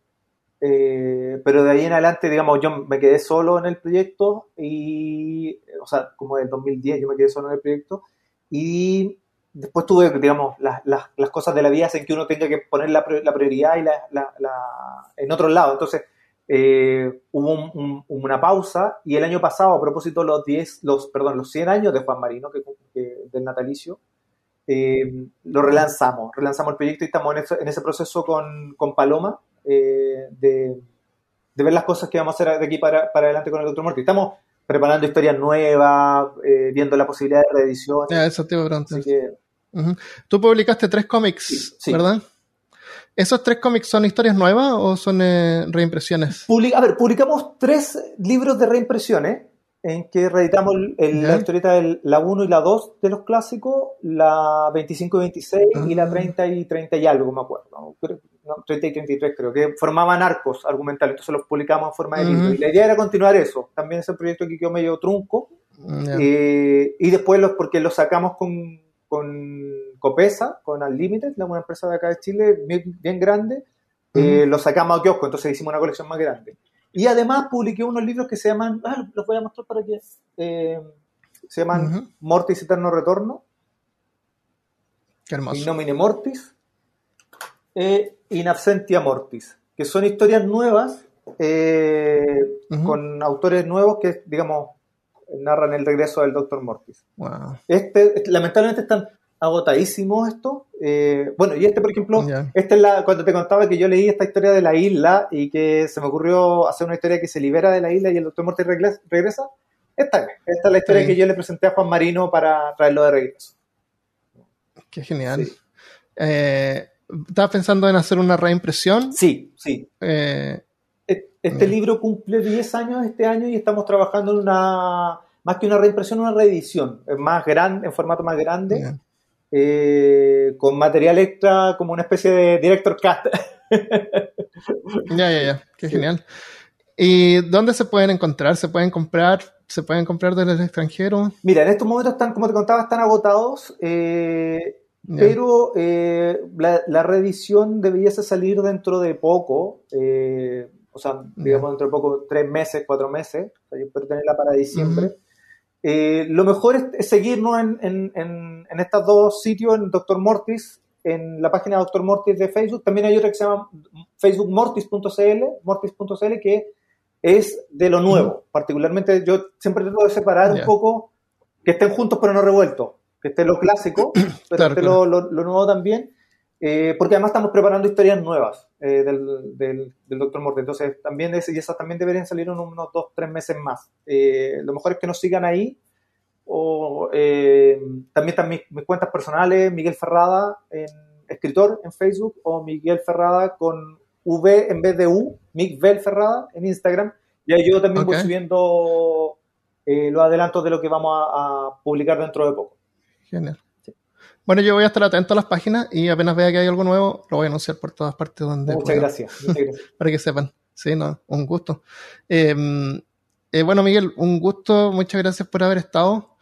eh, pero de ahí en adelante, digamos, yo me quedé solo en el proyecto y, o sea, como del 2010 yo me quedé solo en el proyecto y después tuve, digamos, las, las, cosas de la vida hacen que uno tenga que poner la, la prioridad y la, en otro lado. Entonces, eh, hubo una pausa y el año pasado, a propósito los 10, los, perdón, los 100 años de Juan Marino, que, del natalicio, eh, lo relanzamos, relanzamos el proyecto y estamos en ese, proceso con, con Paloma eh, de, de, ver las cosas que vamos a hacer de aquí para, para adelante con el Dr. Morty. Estamos preparando historias nuevas, viendo la posibilidad de reedición. eso te Tú publicaste tres cómics, ¿verdad? ¿Esos tres cómics son historias nuevas o son eh, reimpresiones? a ver, publicamos tres libros de reimpresiones en que reeditamos la historieta de la 1 y la 2 de los clásicos, la 25 y 26 y la 30 ah. y 30 y algo, me acuerdo. ¿no? 30 y 33 creo, que formaban arcos argumentales, entonces los publicamos en forma de libro. Y la idea era continuar eso. También ese proyecto que quedó medio trunco. Eh, y después, los, porque lo sacamos con con Copesa, con Unlimited, una empresa de acá de Chile bien, grande, eh, lo sacamos a kiosco, entonces hicimos una colección más grande. Y además publiqué unos libros que se llaman, ah, los voy a mostrar para que, eh, se llaman Mortis Eterno Retorno, Qué hermoso. In Nomine Mortis, e In Absentia Mortis, que son historias nuevas, eh, con autores nuevos que, digamos, narran el regreso del Doctor Mortis. Este, lamentablemente están agotadísimos esto. Eh, bueno, y este, por ejemplo, este es la, cuando te contaba que yo leí esta historia de la isla y que se me ocurrió hacer una historia que se libera de la isla y el Doctor Mortis regresa. Esta, esta es la historia que yo le presenté a Juan Marino para traerlo de regreso. Qué genial. Eh, ¿Estabas pensando en hacer una reimpresión? Sí, sí. Eh, este libro cumple 10 años este año y estamos trabajando en una, más que una reimpresión, una reedición, más grande, en formato más grande, eh, con material extra, como una especie de director cast. ya, ya, ya, qué genial. ¿Y dónde se pueden encontrar? ¿Se pueden comprar? ¿Se pueden comprar desde el extranjero? Mira, en estos momentos están, como te contaba, están agotados. Eh, pero eh, la, la, reedición debiese salir dentro de poco. Eh, o sea, digamos dentro de poco, tres meses, cuatro meses, o sea, yo espero tenerla para diciembre. Eh, lo mejor es, seguirnos en, en, en, estos dos sitios, en Dr. Mortis, en la página de Dr. Mortis de Facebook. También hay otra que se llama facebookmortis.cl, mortis.cl, que es de lo nuevo. Particularmente yo siempre trato de separar un poco, que estén juntos pero no revueltos, que esté lo clásico, pero esté Lo, lo, lo, nuevo también. Eh, porque además estamos preparando historias nuevas eh, del, del, Doctor Morte. Entonces, también y esas también deberían salir en unos dos, tres meses más. Eh, lo mejor es que nos sigan ahí. O, también están mis, cuentas personales, Miguel Ferrada, en, escritor en Facebook, o Miguel Ferrada con V en vez de U, Miguel Ferrada en Instagram. Y ahí yo también voy subiendo los adelantos de lo que vamos a, a publicar dentro de poco. Genial. Bueno, yo voy a estar atento a las páginas y apenas vea que hay algo nuevo, lo voy a anunciar por todas partes donde. Muchas gracias. para que sepan. Sí, no, un gusto. Em, eh, bueno, Miguel, un gusto. Muchas gracias por haber estado.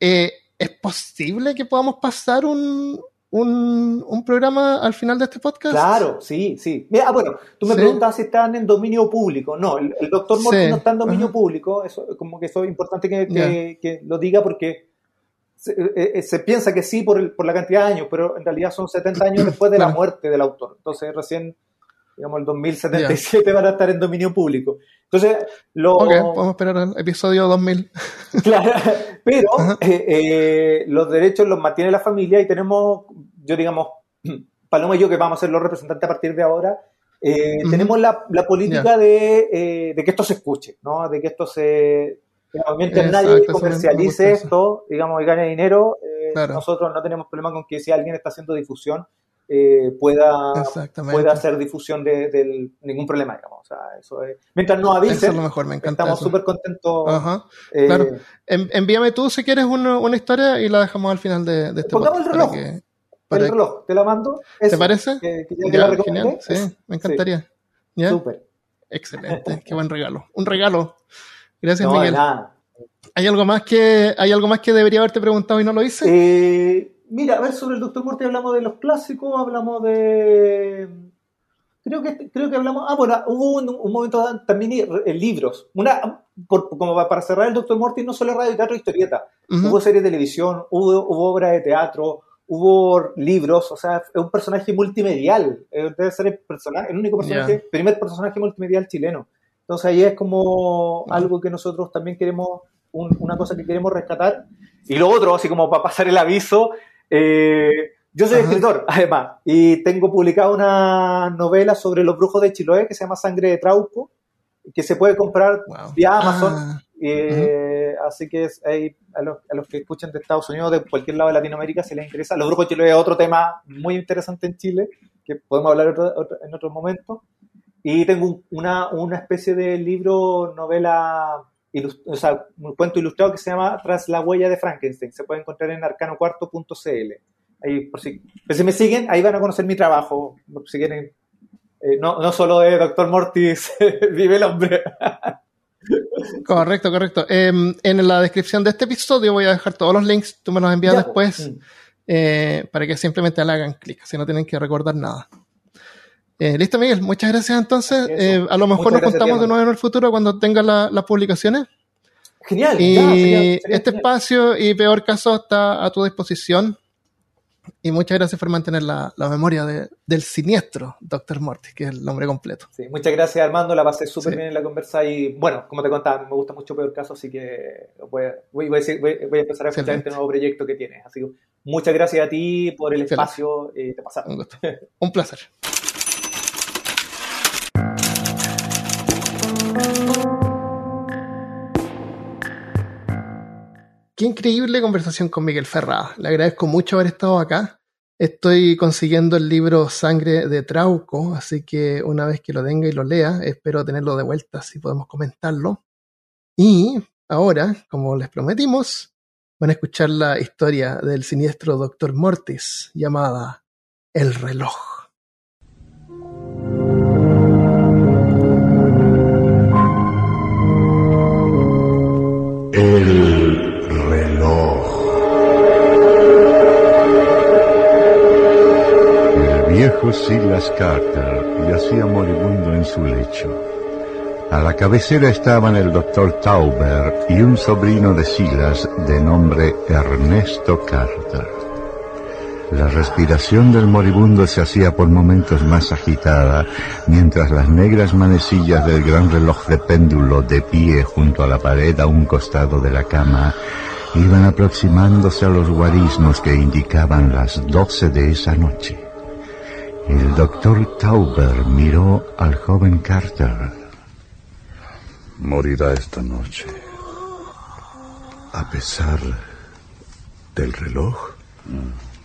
Eh, ¿Es posible que podamos pasar un, un, programa al final de este podcast? Claro, sí, sí. Mira, ah, bueno, tú me preguntabas si están en dominio público. No, el, doctor Morty no está en dominio público. Eso, como que eso es importante que, que lo diga porque eh, eh, se, piensa que sí por, por, la cantidad de años, pero en realidad son 70 años después de la muerte del autor. Entonces, recién, digamos, el 2077 van a estar en dominio público. Entonces, lo. Ok, podemos esperar el episodio 2000. Claro, pero eh, los derechos los mantiene la familia y tenemos, yo digamos, Paloma y yo, que vamos a ser los representantes a partir de ahora, tenemos la, la política de, de que esto se escuche, ¿no? De que esto se mientras nadie comercialice esto, digamos, y gane dinero, eh, nosotros no tenemos problema con que si alguien está haciendo difusión, eh, pueda, pueda hacer difusión de, ningún problema, digamos. O sea, eso es, mientras no avise, lo mejor, me encanta estamos súper contentos. Eh, claro. envíame tú si quieres una, una, historia y la dejamos al final de, este Pongamos el reloj. el reloj, te la mando. ¿Te parece? Que, ya, genial, sí, me encantaría. ¿Ya? Súper. Excelente, qué buen regalo. Un regalo. Gracias, Miguel. ¿Hay algo más que hay algo más que debería haberte preguntado y no lo hice? Eh, mira, a ver, sobre el Doctor Morty hablamos de los clásicos, hablamos de creo que creo que hablamos ah bueno hubo un, momento también en libros. Una como para cerrar el Doctor Morty no solo radio teatro historieta hubo serie de televisión hubo, hubo obra de teatro hubo libros o sea es un personaje multimedial eh, debe ser el personaje el único personaje primer personaje multimedial chileno Entonces ahí es como algo que nosotros también queremos, una cosa que queremos rescatar. Y lo otro, así como para pasar el aviso, eh, yo soy escritor, además, y tengo publicado una novela sobre los brujos de Chiloé que se llama Sangre de Trauco, que se puede comprar vía Amazon. Ah, eh, así que a, los, que escuchan de Estados Unidos, de cualquier lado de Latinoamérica, si les interesa. Los brujos de Chiloé es otro tema muy interesante en Chile, que podemos hablar en otro momento. Y tengo una, una especie de libro, novela, o sea, un cuento ilustrado que se llama Tras la huella de Frankenstein. Se puede encontrar en arcanocuarto.cl. Ahí, por si, pues si me siguen, ahí van a conocer mi trabajo. Si quieren, eh, no, no solo de Doctor Mortis, vive el hombre. correcto, correcto. Em, en la descripción de este episodio voy a dejar todos los links. Tú me los envías pues. después mm. eh, para que simplemente le hagan clic, si no tienen que recordar nada. Eh, listo, Miguel. Muchas gracias entonces. a lo mejor nos contamos de nuevo en el futuro cuando tenga las publicaciones. Genial. Y este espacio y peor caso está a tu disposición. Y muchas gracias por mantener la, memoria del siniestro Dr. Morty, que es el nombre completo. Sí, muchas gracias Armando, la pasé súper bien en la conversa y bueno, como te contaba, me gusta mucho Peor Caso, así que voy, a, empezar a escuchar este nuevo proyecto que tienes. Así que muchas gracias a ti por el espacio, y te pasaron. Un gusto. Un placer. Qué increíble conversación con Miguel Ferrada. Le agradezco mucho haber estado acá. Estoy consiguiendo el libro Sangre de Trauco, así que una vez que lo tenga y lo lea, espero tenerlo de vuelta si podemos comentarlo. Y ahora, como les prometimos, van a escuchar la historia del siniestro Dr. Mortis llamada El reloj. Viejo Silas Carter yacía moribundo en su lecho. A la cabecera estaban el doctor Tauber y un sobrino de Silas de nombre Ernesto Carter. La respiración del moribundo se hacía por momentos más agitada, mientras las negras manecillas del gran reloj de péndulo de pie junto a la pared a un costado de la cama iban aproximándose a los guarismos que indicaban las doce de esa noche. El doctor Tauber miró al joven Carter. Morirá esta noche. A pesar del reloj.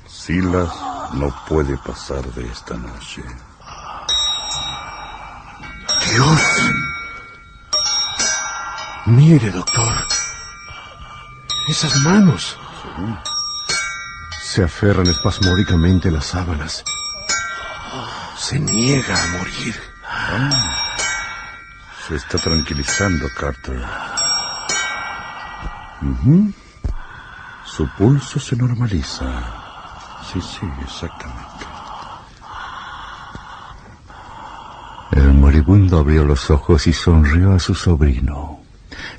Silas no puede pasar de esta noche. Dios. Mire, doctor. Esas manos. Se aferran espasmódicamente las sábanas se niega a morir. se está tranquilizando, Carter. Su pulso se normaliza. Sí, sí, exactamente. El moribundo abrió los ojos y sonrió a su sobrino.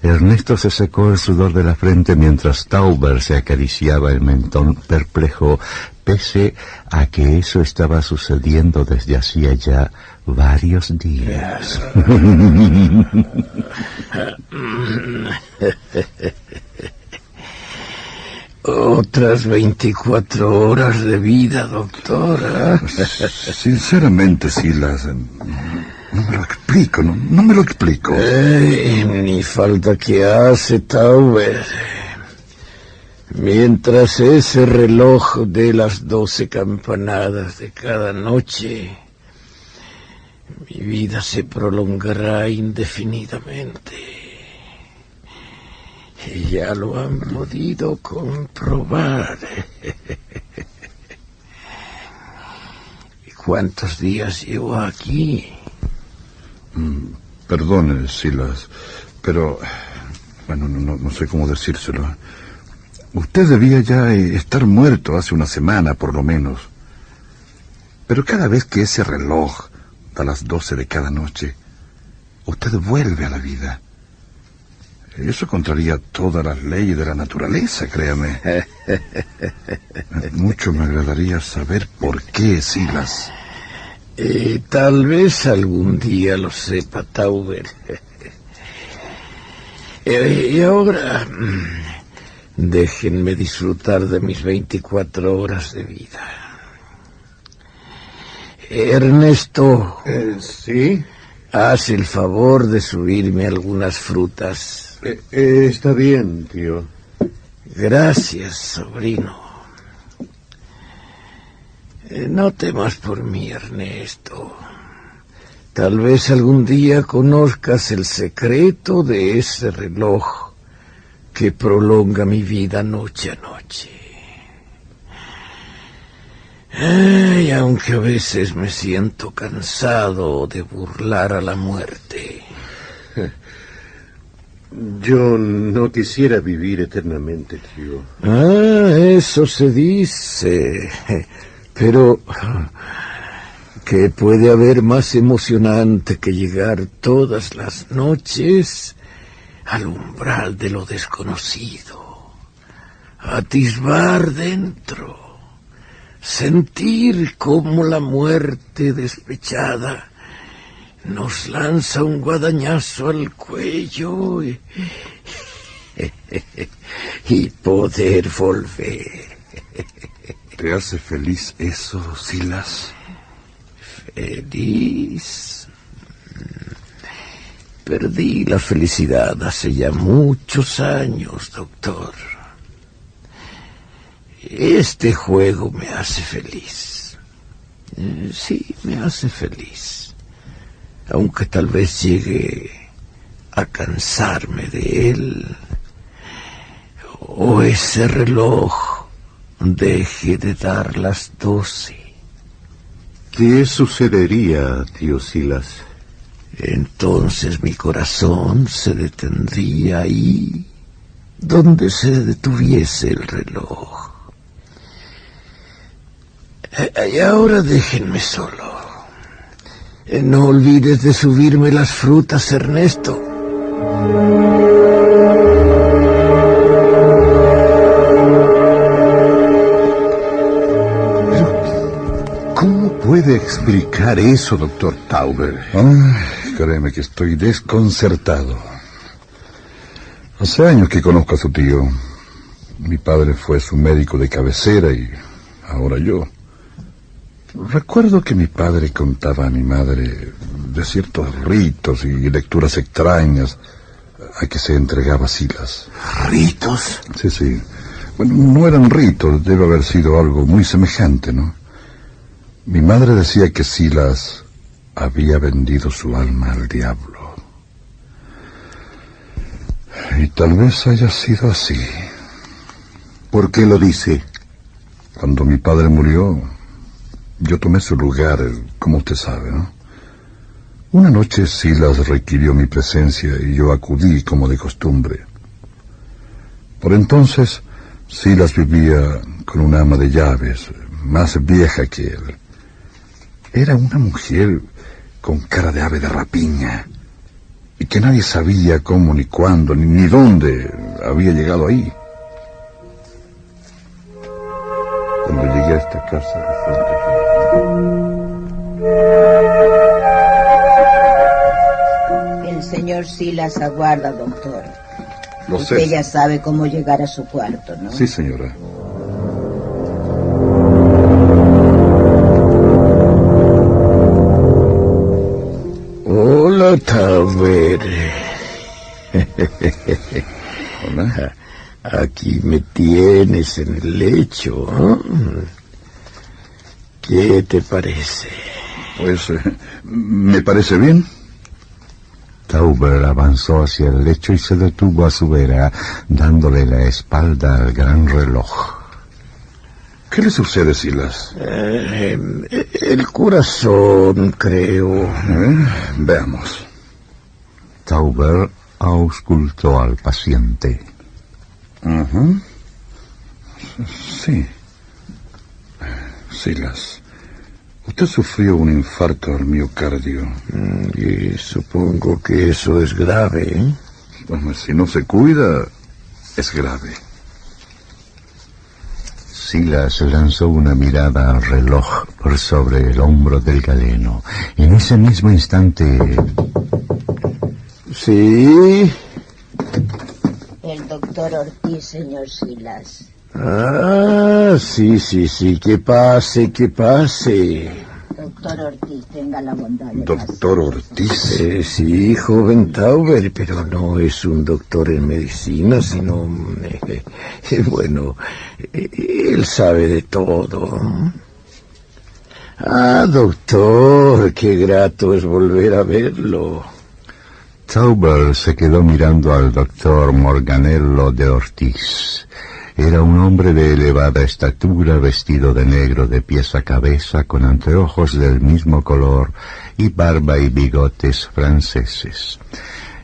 Ernesto se secó el sudor de la frente mientras Tauber se acariciaba el mentón perplejo, pese a que eso estaba sucediendo desde hacía ya varios días. Otras 24 horas de vida, doctora. Sinceramente, Silas, no me lo explico, no, me lo explico. ni falta que hace, Tauber. Mientras ese reloj de las doce campanadas de cada noche, mi vida se prolongará indefinidamente. Y ya lo han podido comprobar. ¿Y cuántos días llevo aquí? Mm, perdone, Silas, pero... Bueno, no, sé cómo decírselo. Usted debía ya estar muerto hace una semana, por lo menos. Pero cada vez que ese reloj da las doce de cada noche, usted vuelve a la vida. Eso contraría todas las leyes de la naturaleza, créame. Mucho me agradaría saber por qué, Silas. Eh, tal vez algún día lo sepa, Tauber. Eh, y ahora mm, déjenme disfrutar de mis 24 horas de vida. Ernesto. Eh, sí. Haz el favor de subirme algunas frutas. Está bien, tío. Gracias, sobrino. No temas por mí, Ernesto. Tal vez algún día conozcas el secreto de ese reloj que prolonga mi vida noche a noche. Y aunque a veces me siento cansado de burlar a la muerte. Yo no quisiera vivir eternamente, tío. Ah, eso se dice. Pero ¿Qué puede haber más emocionante que llegar todas las noches al umbral de lo desconocido? Atisbar dentro, sentir cómo la muerte despechada nos lanza un guadañazo al cuello y, y poder volver. ¿Te hace feliz eso, Silas? feliz. Perdí la felicidad hace ya muchos años, doctor. Este juego me hace feliz. Sí, me hace feliz. Aunque tal vez llegue a cansarme de él. O ese reloj deje de dar las doce. ¿Qué sucedería, tío Silas? Entonces mi corazón se detendría ahí, donde se detuviese el reloj. Eh, y ahora déjenme solo. Eh, no olvides de subirme las frutas, Ernesto. Explicar eso, doctor Tauber? créeme que estoy desconcertado. Hace años que conozco a su tío. Mi padre fue su médico de cabecera y ahora yo. Recuerdo que mi padre contaba a mi madre de ciertos ritos y lecturas extrañas a que se entregaba Silas. ¿Ritos? Sí, sí. Bueno, no eran ritos, debe haber sido algo muy semejante, ¿no? Mi madre decía que Silas había vendido su alma al diablo. Y tal vez haya sido así. ¿Por qué lo dice? Cuando mi padre murió, yo tomé su lugar, como usted sabe, ¿no? Una noche Silas requirió mi presencia y yo acudí como de costumbre. Por entonces, Silas vivía con una ama de llaves, más vieja que él. Era una mujer con cara de ave de rapiña y que nadie sabía cómo, ni cuándo, ni, ni dónde había llegado ahí. Cuando llegué a esta casa, El señor Silas aguarda, doctor. Lo Usted ya sabe cómo llegar a su cuarto, ¿no? Sí, señora. Tauber. Hola. Aquí me tienes en el lecho. ¿eh? ¿Qué te parece? Pues eh, me parece bien. Tauber avanzó hacia el lecho y se detuvo a su vera, dándole la espalda al gran reloj. ¿Qué le sucede, Silas? Eh, el corazón, creo. Eh, veamos. Tauber auscultó al paciente. Sí. Silas, usted sufrió un infarto al miocardio. Mm, y supongo que eso es grave. ¿eh? Bueno, si no se cuida, es grave. Silas lanzó una mirada al reloj por sobre el hombro del galeno. En ese mismo instante... Sí, El doctor Ortiz, señor Silas. Ah, sí, sí, sí, que pase, que pase. Doctor Ortiz, tenga la bondad de Doctor Ortiz. Eh, sí, joven Tauber, pero no es un doctor en medicina, sino... eh, eh, bueno, eh, él sabe de todo. Ah, doctor, qué grato es volver a verlo. Tauber se quedó mirando al doctor Morganello de Ortiz. Era un hombre de elevada estatura, vestido de negro de pies a cabeza, con anteojos del mismo color y barba y bigotes franceses.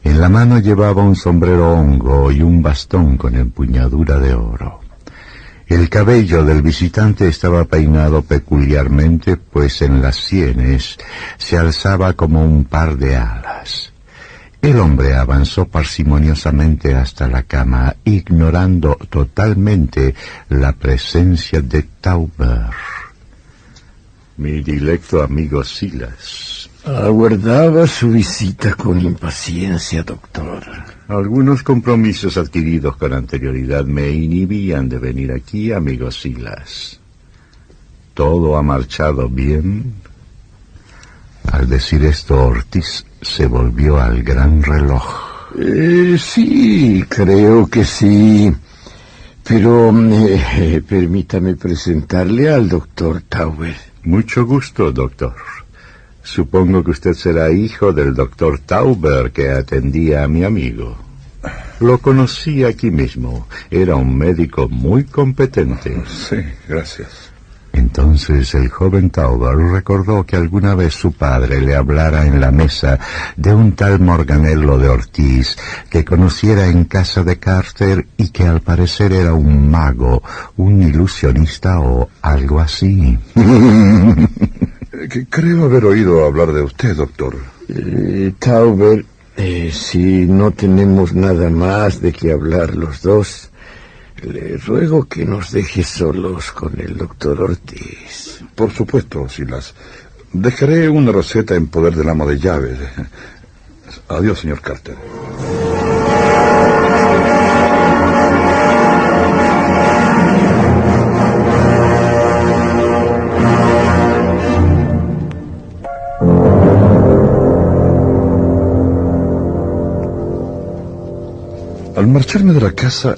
En la mano llevaba un sombrero hongo y un bastón con empuñadura de oro. El cabello del visitante estaba peinado peculiarmente, pues en las sienes se alzaba como un par de alas. El hombre avanzó parsimoniosamente hasta la cama, ignorando totalmente la presencia de Tauber. Mi directo amigo Silas. Aguardaba su visita con impaciencia, doctor. Algunos compromisos adquiridos con anterioridad me inhibían de venir aquí, amigo Silas. ¿Todo ha marchado bien? Al decir esto, Ortiz se volvió al gran reloj. Eh, sí, creo que sí. Pero eh, permítame presentarle al doctor Tauber. Mucho gusto, doctor. Supongo que usted será hijo del doctor Tauber que atendía a mi amigo. Lo conocí aquí mismo. Era un médico muy competente. Sí, gracias. Entonces el joven Tauber recordó que alguna vez su padre le hablara en la mesa de un tal Morganello de Ortiz que conociera en casa de Carter y que al parecer era un mago, un ilusionista o algo así. Que creo haber oído hablar de usted, doctor. Eh, Tauber, eh, si no tenemos nada más de qué hablar los dos, le ruego que nos deje solos con el doctor Ortiz. Por supuesto, Silas. Dejaré una receta en poder del amo de llaves. Adiós, señor Carter. Al marcharme de la casa,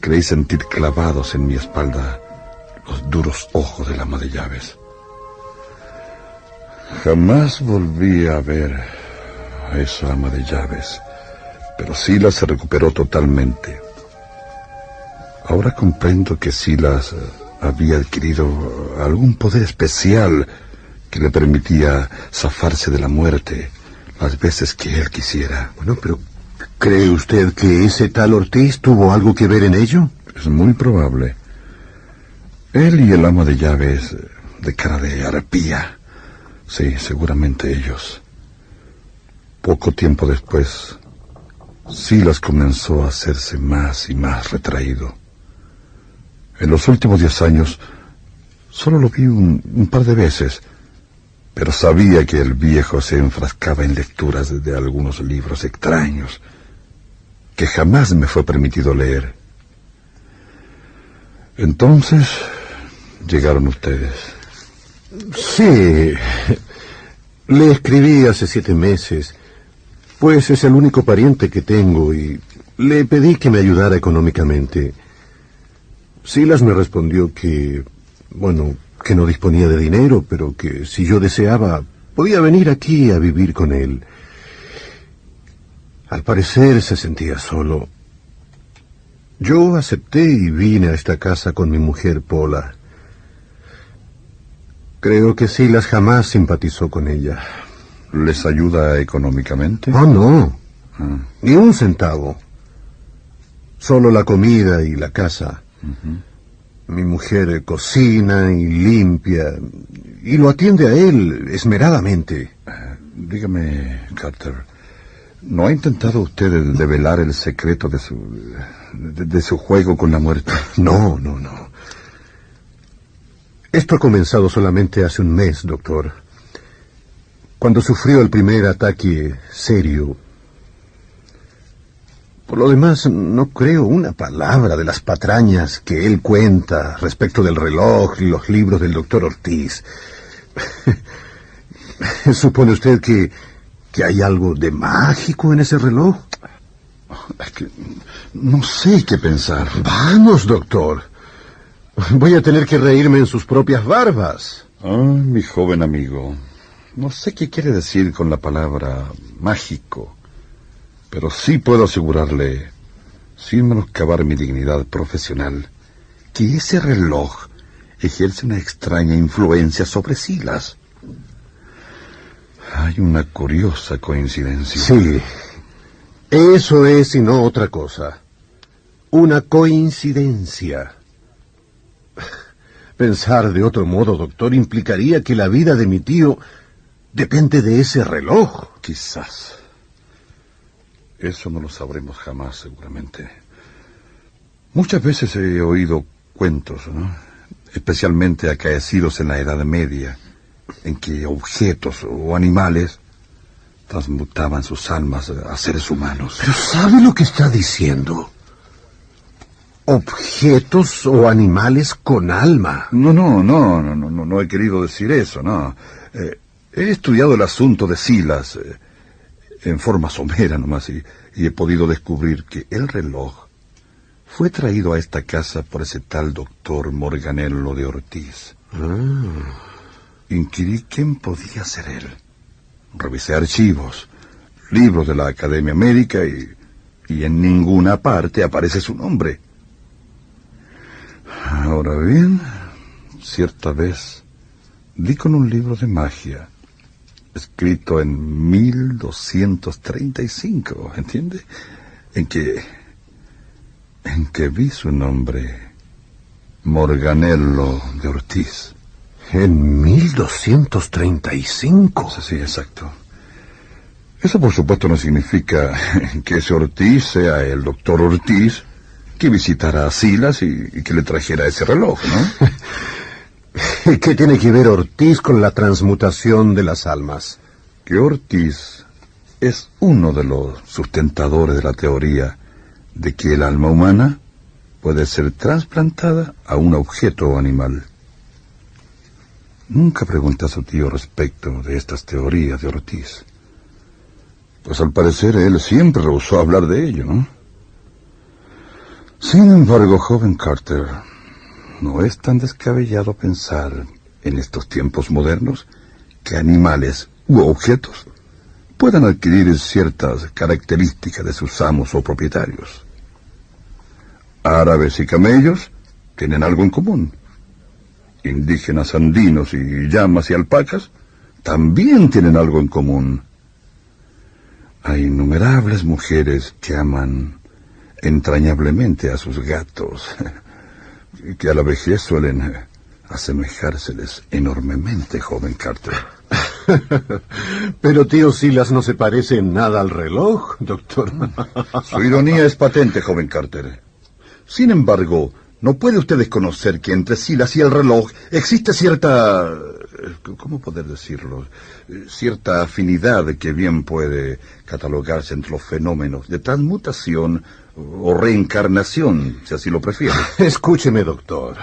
creí sentir clavados en mi espalda los duros ojos del ama de llaves. Jamás volví a ver a esa ama de llaves, pero Silas se recuperó totalmente. Ahora comprendo que Silas eh, había adquirido algún poder especial que le permitía zafarse de la muerte las veces que él quisiera. Bueno, pero ¿cree usted que ese tal Ortiz tuvo algo que ver en ello? Es muy probable. Él y el amo de llaves de cara de arpía. Sí, seguramente ellos. Poco tiempo después, Silas comenzó a hacerse más y más retraído. En los últimos diez años, solo lo vi un, un par de veces, pero sabía que el viejo se enfrascaba en lecturas de algunos libros extraños que jamás me fue permitido leer. Entonces llegaron ustedes. Sí. Le escribí hace siete meses, pues es el único pariente que tengo y le pedí que me ayudara económicamente. Silas me respondió que, bueno, que no disponía de dinero, pero que si yo deseaba, podía venir aquí a vivir con él. Al parecer se sentía solo. Yo acepté y vine a esta casa con mi mujer Pola. Creo que Silas jamás simpatizó con ella. ¿Les ayuda económicamente? Oh, no. Ah, Ni un centavo. Solo la comida y la casa. Mi mujer cocina y limpia y lo atiende a él esmeradamente. dígame, Carter, ¿no ha intentado usted el develar el secreto de su de, de su juego con la muerte? No, no, no. Esto ha comenzado solamente hace un mes, doctor. Cuando sufrió el primer ataque serio. Por lo demás, no creo una palabra de las patrañas que él cuenta respecto del reloj y los libros del doctor Ortiz. ¿Supone usted que, que hay algo de mágico en ese reloj? Es que no sé qué pensar. Vamos, doctor. Voy a tener que reírme en sus propias barbas. Ah, mi joven amigo. No sé qué quiere decir con la palabra mágico. Pero sí puedo asegurarle, sin menoscabar mi dignidad profesional, que ese reloj ejerce una extraña influencia sobre Silas. Hay una curiosa coincidencia. Sí, eso es y no otra cosa. Una coincidencia. Pensar de otro modo, doctor, implicaría que la vida de mi tío depende de ese reloj. Quizás. Eso no lo sabremos jamás, seguramente. Muchas veces he oído cuentos, especialmente acaecidos en la Edad Media, en que objetos o animales transmutaban sus almas a seres humanos. Pero ¿sabe lo que está diciendo? Objetos o animales con alma. No, no, no, no, no, no, he querido decir eso, no. Eh, he estudiado el asunto de Silas. Eh, en forma somera nomás y, he podido descubrir que el reloj fue traído a esta casa por ese tal doctor Morganello de Ortiz. Ah. Inquirí quién podía ser él. Revisé archivos, libros de la Academia Médica y, y en ninguna parte aparece su nombre. Ahora bien, cierta vez di con un libro de magia escrito en 1235, ¿entiende? En que en que vi su nombre Morganello de Ortiz. En 1235. Sí, exacto. Eso por supuesto no significa que ese Ortiz sea el doctor Ortiz que visitara a Silas y, que le trajera ese reloj, ¿no? ¿Qué tiene que ver Ortiz con la transmutación de las almas? Que Ortiz es uno de los sustentadores de la teoría de que el alma humana puede ser trasplantada a un objeto o animal. Nunca pregunté a su tío respecto de estas teorías de Ortiz. Pues al parecer él siempre rehusó hablar de ello, ¿no? Sin embargo, joven Carter, no es tan descabellado pensar en estos tiempos modernos que animales u objetos puedan adquirir ciertas características de sus amos o propietarios. Árabes y camellos tienen algo en común. Indígenas andinos y llamas y alpacas también tienen algo en común. Hay innumerables mujeres que aman entrañablemente a sus gatos, que a la vejez suelen asemejárseles enormemente, joven Carter. Pero tío Silas no se parece en nada al reloj, doctor. Su ironía es patente, joven Carter. Sin embargo, no puede usted desconocer que entre Silas y el reloj existe cierta... ¿Cómo poder decirlo? Cierta afinidad que bien puede catalogarse entre los fenómenos de transmutación o reencarnación, si así lo prefiere. Escúcheme, doctor.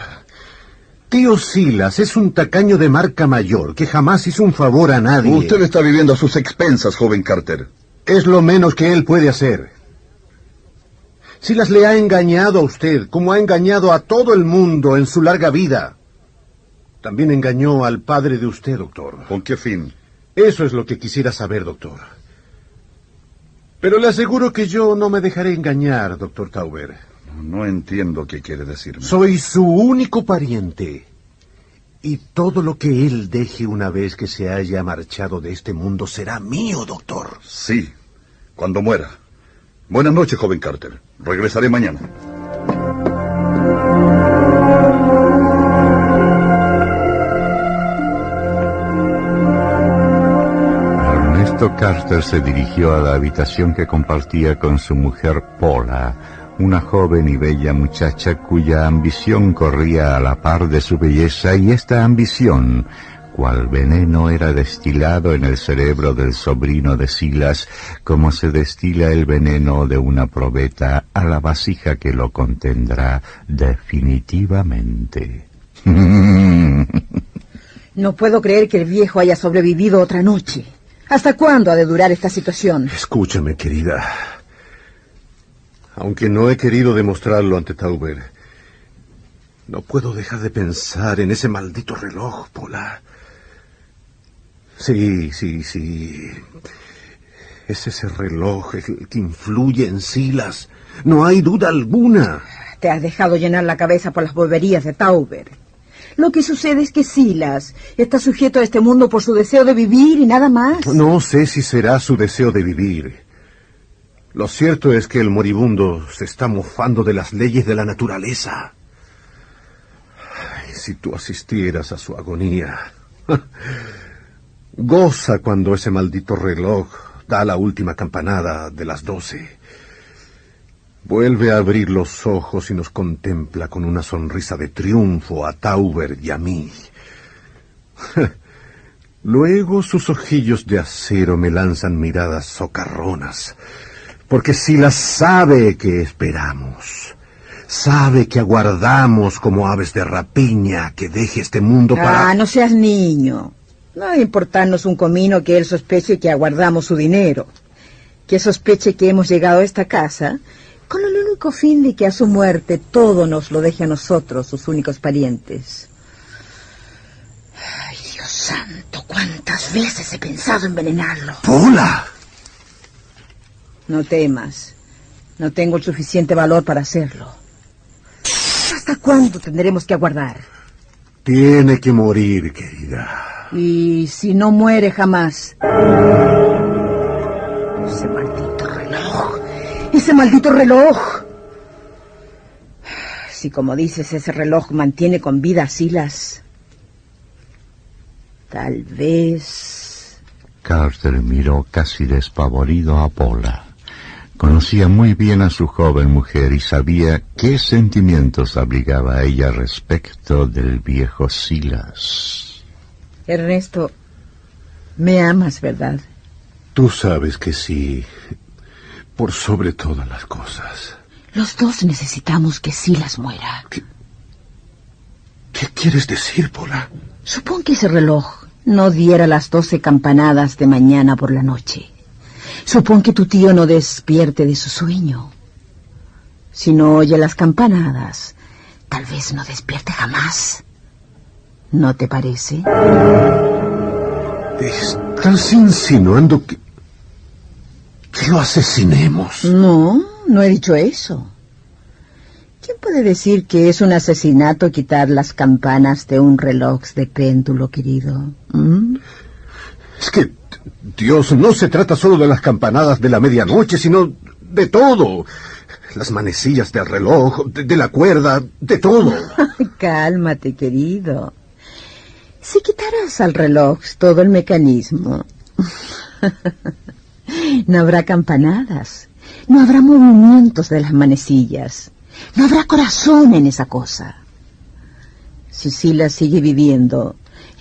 Tío Silas es un tacaño de marca mayor que jamás hizo un favor a nadie. Usted está viviendo a sus expensas, joven Carter. Es lo menos que él puede hacer. Silas le ha engañado a usted, como ha engañado a todo el mundo en su larga vida. También engañó al padre de usted, doctor. ¿Con qué fin? Eso es lo que quisiera saber, doctor. Pero le aseguro que yo no me dejaré engañar, doctor Tauber. No, entiendo qué quiere decirme. Soy su único pariente. Y todo lo que él deje una vez que se haya marchado de este mundo será mío, doctor. Sí, cuando muera. Buenas noches, joven Carter. Regresaré mañana. Carter se dirigió a la habitación que compartía con su mujer Paula, una joven y bella muchacha cuya ambición corría a la par de su belleza y esta ambición, cual veneno era destilado en el cerebro del sobrino de Silas, como se destila el veneno de una probeta a la vasija que lo contendrá definitivamente. No puedo creer que el viejo haya sobrevivido otra noche. ¿Hasta cuándo ha de durar esta situación? Escúchame, querida. Aunque no he querido demostrarlo ante Tauber, no puedo dejar de pensar en ese maldito reloj, Pola. Sí, sí, sí. Es ese reloj el que influye en Silas. No hay duda alguna. Te has dejado llenar la cabeza por las boberías de Tauber. Lo que sucede es que Silas está sujeto a este mundo por su deseo de vivir y nada más. No sé si será su deseo de vivir. Lo cierto es que el moribundo se está mofando de las leyes de la naturaleza. si tú asistieras a su agonía. Goza cuando ese maldito reloj da la última campanada de las doce. Vuelve a abrir los ojos y nos contempla con una sonrisa de triunfo a Tauber y a mí. Luego sus ojillos de acero me lanzan miradas socarronas, porque si las sabe que esperamos, sabe que aguardamos como aves de rapiña que deje este mundo para... Ah, no seas niño. No debe importarnos un comino que él sospeche que aguardamos su dinero. Que sospeche que hemos llegado a esta casa con el único fin de que a su muerte todo nos lo deje a nosotros, sus únicos parientes. Ay, Dios santo, cuántas veces he pensado envenenarlo. ¡Pola! No temas. No tengo el suficiente valor para hacerlo. ¿Hasta cuándo tendremos que aguardar? Tiene que morir, querida. Y si no muere jamás. Ese maldito ese maldito reloj. Si como dices ese reloj mantiene con vida a Silas, tal vez... Carter miró casi despavorido a Paula. Conocía muy bien a su joven mujer y sabía qué sentimientos abrigaba a ella respecto del viejo Silas. Ernesto, me amas, ¿verdad? Tú sabes que sí por sobre todas las cosas. Los dos necesitamos que Silas muera. ¿Qué, qué quieres decir, Pola? Supón que ese reloj no diera las doce campanadas de mañana por la noche. Supón que tu tío no despierte de su sueño. Si no oye las campanadas, tal vez no despierte jamás. ¿No te parece? Estás insinuando que que lo asesinemos. No, no he dicho eso. ¿Quién puede decir que es un asesinato quitar las campanas de un reloj de péndulo, querido? ¿Mm? Es que, Dios, no se trata solo de las campanadas de la medianoche, sino de todo. Las manecillas del reloj, de, la cuerda, de todo. Cálmate, querido. Si quitaras al reloj todo el mecanismo, No habrá campanadas, no habrá movimientos de las manecillas, no habrá corazón en esa cosa. Si Silas sigue viviendo,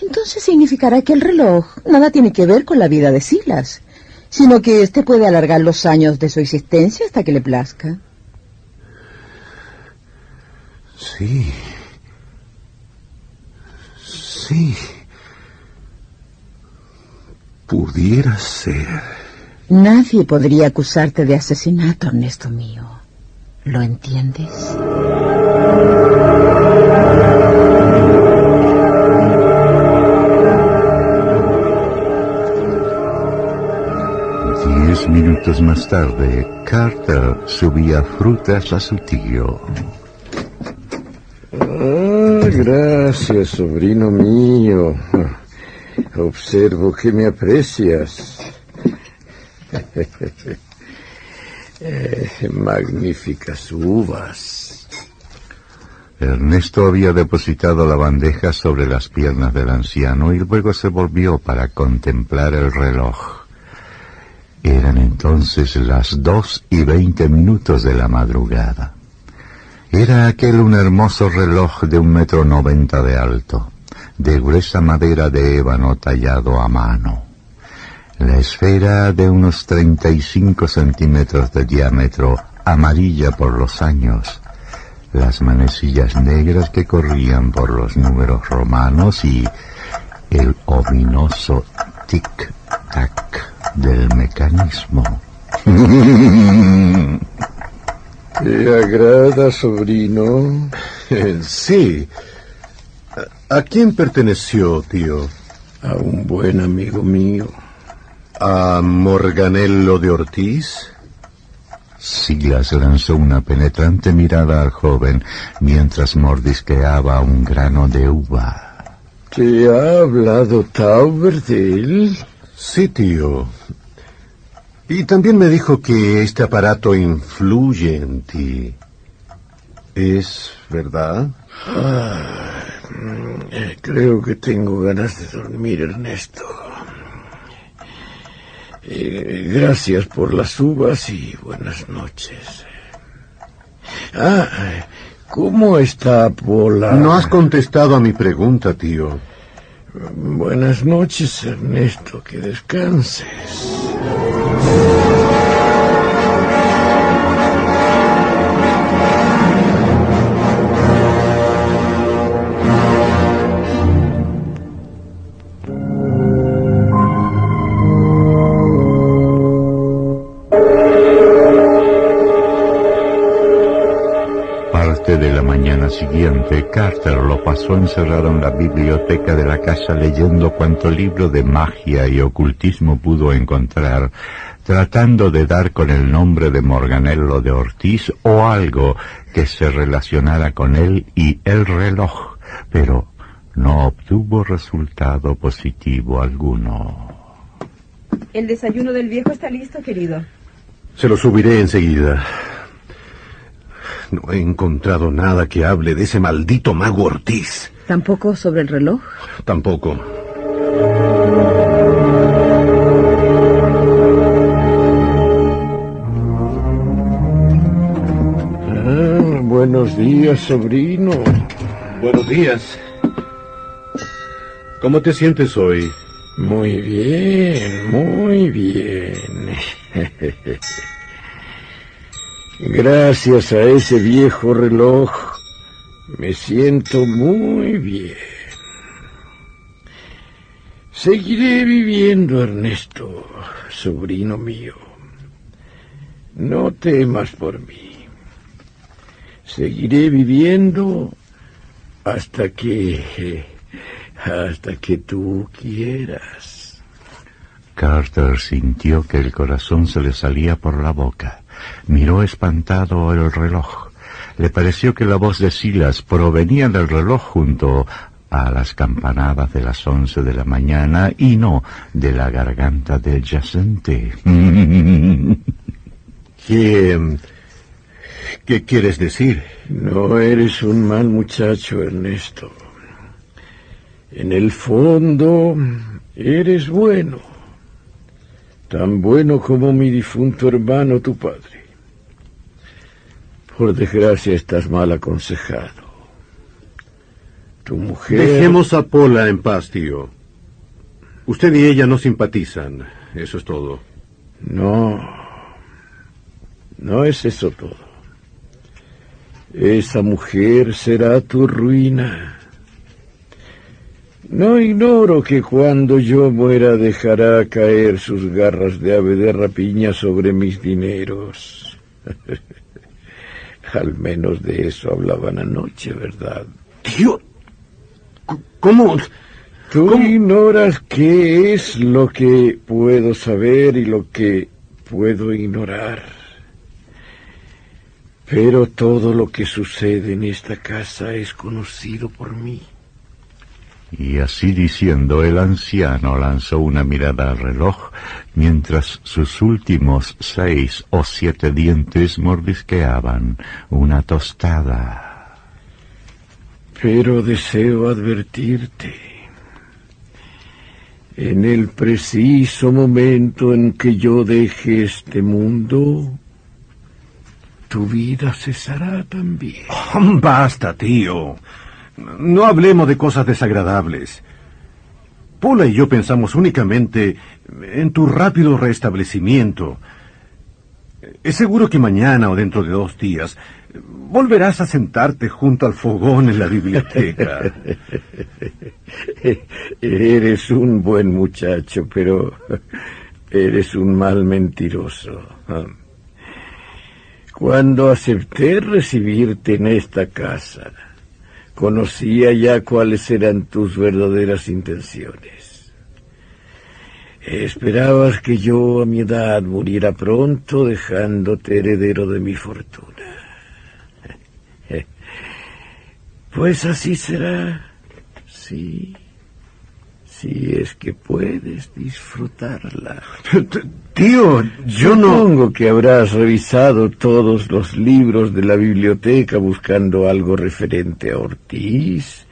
entonces significará que el reloj nada tiene que ver con la vida de Silas, sino que éste puede alargar los años de su existencia hasta que le plazca. Sí. Sí. Pudiera ser. Nadie podría acusarte de asesinato, Ernesto mío. ¿Lo entiendes? Diez minutos más tarde, Carter subía frutas a su tío. Ah, gracias, sobrino mío. Observo que me aprecias. Eh, magníficas uvas. Ernesto había depositado la bandeja sobre las piernas del anciano y luego se volvió para contemplar el reloj. Eran entonces las dos y veinte minutos de la madrugada. Era aquel un hermoso reloj de un metro noventa de alto de gruesa madera de ébano tallado a mano. La esfera de unos 35 centímetros de diámetro, amarilla por los años, las manecillas negras que corrían por los números romanos y el ominoso tic-tac del mecanismo. ¿Te agrada, sobrino? sí. ¿A quién perteneció, tío? A un buen amigo mío. ¿A Morganello de Ortiz? Silas lanzó una penetrante mirada al joven mientras mordisqueaba un grano de uva. ¿Te ha hablado Tauber de él? Sí, tío. Y también me dijo que este aparato influye en ti. ¿Es verdad? Ah, creo que tengo ganas de dormir, Ernesto. Eh, gracias por las uvas y buenas noches. Ah, ¿cómo está Pola? No has contestado a mi pregunta, tío. Buenas noches, Ernesto. Que descanses. Siguiente, Carter lo pasó encerrado en la biblioteca de la casa leyendo cuanto libro de magia y ocultismo pudo encontrar, tratando de dar con el nombre de Morganello de Ortiz o algo que se relacionara con él y el reloj, pero no obtuvo resultado positivo alguno. El desayuno del viejo está listo, querido. Se lo subiré enseguida. No he encontrado nada que hable de ese maldito mago Ortiz. ¿Tampoco sobre el reloj? Tampoco. Ah, buenos días, sobrino. Buenos días. ¿Cómo te sientes hoy? Muy bien, muy bien. Gracias a ese viejo reloj me siento muy bien. Seguiré viviendo, Ernesto, sobrino mío. No temas por mí. Seguiré viviendo hasta que... hasta que tú quieras. Carter sintió que el corazón se le salía por la boca. Miró espantado el reloj. Le pareció que la voz de Silas provenía del reloj junto a las campanadas de las once de la mañana y no de la garganta del yacente. ¿Qué, ¿Qué quieres decir? No eres un mal muchacho, Ernesto. En el fondo, eres bueno. Tan bueno como mi difunto hermano, tu padre. Por desgracia estás mal aconsejado. Tu mujer... Dejemos a Pola en paz, tío. Usted y ella no simpatizan. Eso es todo. No. No es eso todo. Esa mujer será tu ruina. No ignoro que cuando yo muera dejará caer sus garras de ave de rapiña sobre mis dineros. Al menos de eso hablaban anoche, ¿verdad? Tío, ¿cómo? Tú ignoras qué es lo que puedo saber y lo que puedo ignorar. Pero todo lo que sucede en esta casa es conocido por mí. Y así diciendo, el anciano lanzó una mirada al reloj mientras sus últimos seis o siete dientes mordisqueaban una tostada. Pero deseo advertirte. En el preciso momento en que yo deje este mundo, tu vida cesará también. basta, tío. No hablemos de cosas desagradables. Paula y yo pensamos únicamente en tu rápido restablecimiento. Es seguro que mañana o dentro de dos días volverás a sentarte junto al fogón en la biblioteca. eres un buen muchacho, pero eres un mal mentiroso. Cuando acepté recibirte en esta casa, conocía ya cuáles eran tus verdaderas intenciones. Esperabas que yo a mi edad muriera pronto dejándote heredero de mi fortuna. Pues así será, sí, si es que puedes disfrutarla. Tío, yo no... Supongo que habrás revisado todos los libros de la biblioteca buscando algo referente a Ortiz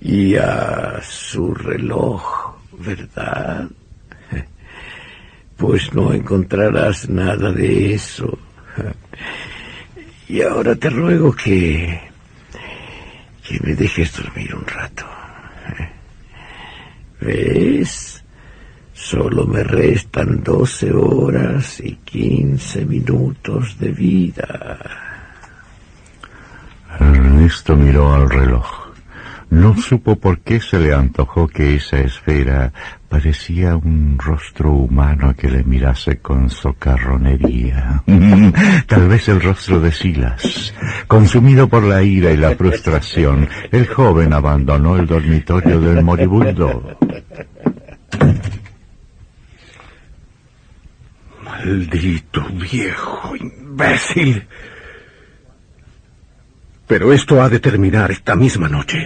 y a su reloj, ¿verdad? Pues no encontrarás nada de eso. Y ahora te ruego que... que me dejes dormir un rato. ¿Ves? Solo me restan doce horas y quince minutos de vida. Ernesto miró al reloj. No supo por qué se le antojó que esa esfera parecía un rostro humano que le mirase con socarronería. Tal vez el rostro de Silas. Consumido por la ira y la frustración, el joven abandonó el dormitorio del moribundo. Maldito viejo imbécil. Pero esto ha de terminar esta misma noche.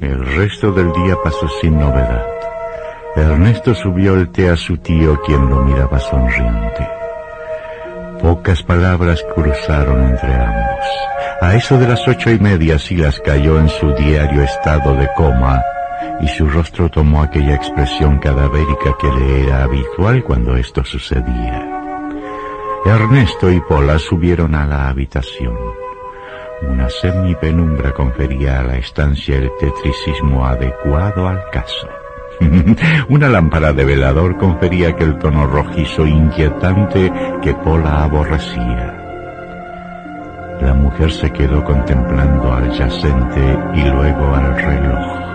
El resto del día pasó sin novedad. Ernesto subió el té a su tío, quien lo miraba sonriente. Pocas palabras cruzaron entre ambos. A eso de las ocho y media Silas cayó en su diario estado de coma y su rostro tomó aquella expresión cadavérica que le era habitual cuando esto sucedía. Ernesto y Pola subieron a la habitación. Una semipenumbra confería a la estancia el tetricismo adecuado al caso. Una lámpara de velador confería aquel tono rojizo inquietante que Pola aborrecía. La mujer se quedó contemplando al yacente y luego al reloj.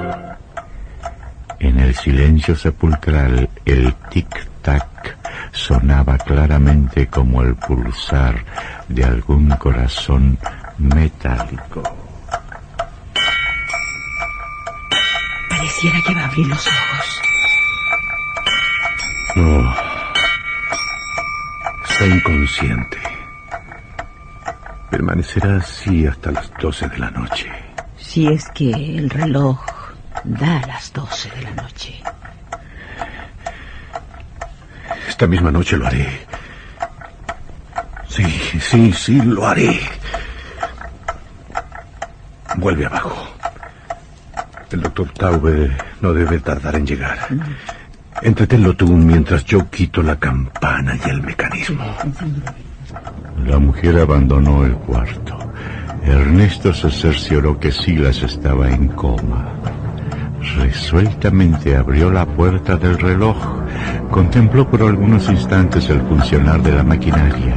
En el silencio sepulcral el tic-tac sonaba claramente como el pulsar de algún corazón metálico. Pareciera que va a abrir los ojos. No. Está inconsciente. Permanecerá así hasta las doce de la noche. Si es que el reloj da las doce de la noche. Esta misma noche lo haré. Sí, sí, sí, lo haré. Vuelve abajo. El doctor Taube no debe tardar en llegar. Entretenlo tú mientras yo quito la campana y el mecanismo. La mujer abandonó el cuarto. Ernesto se cercioró que Silas estaba en coma. Resueltamente abrió la puerta del reloj. Contempló por algunos instantes el funcionar de la maquinaria.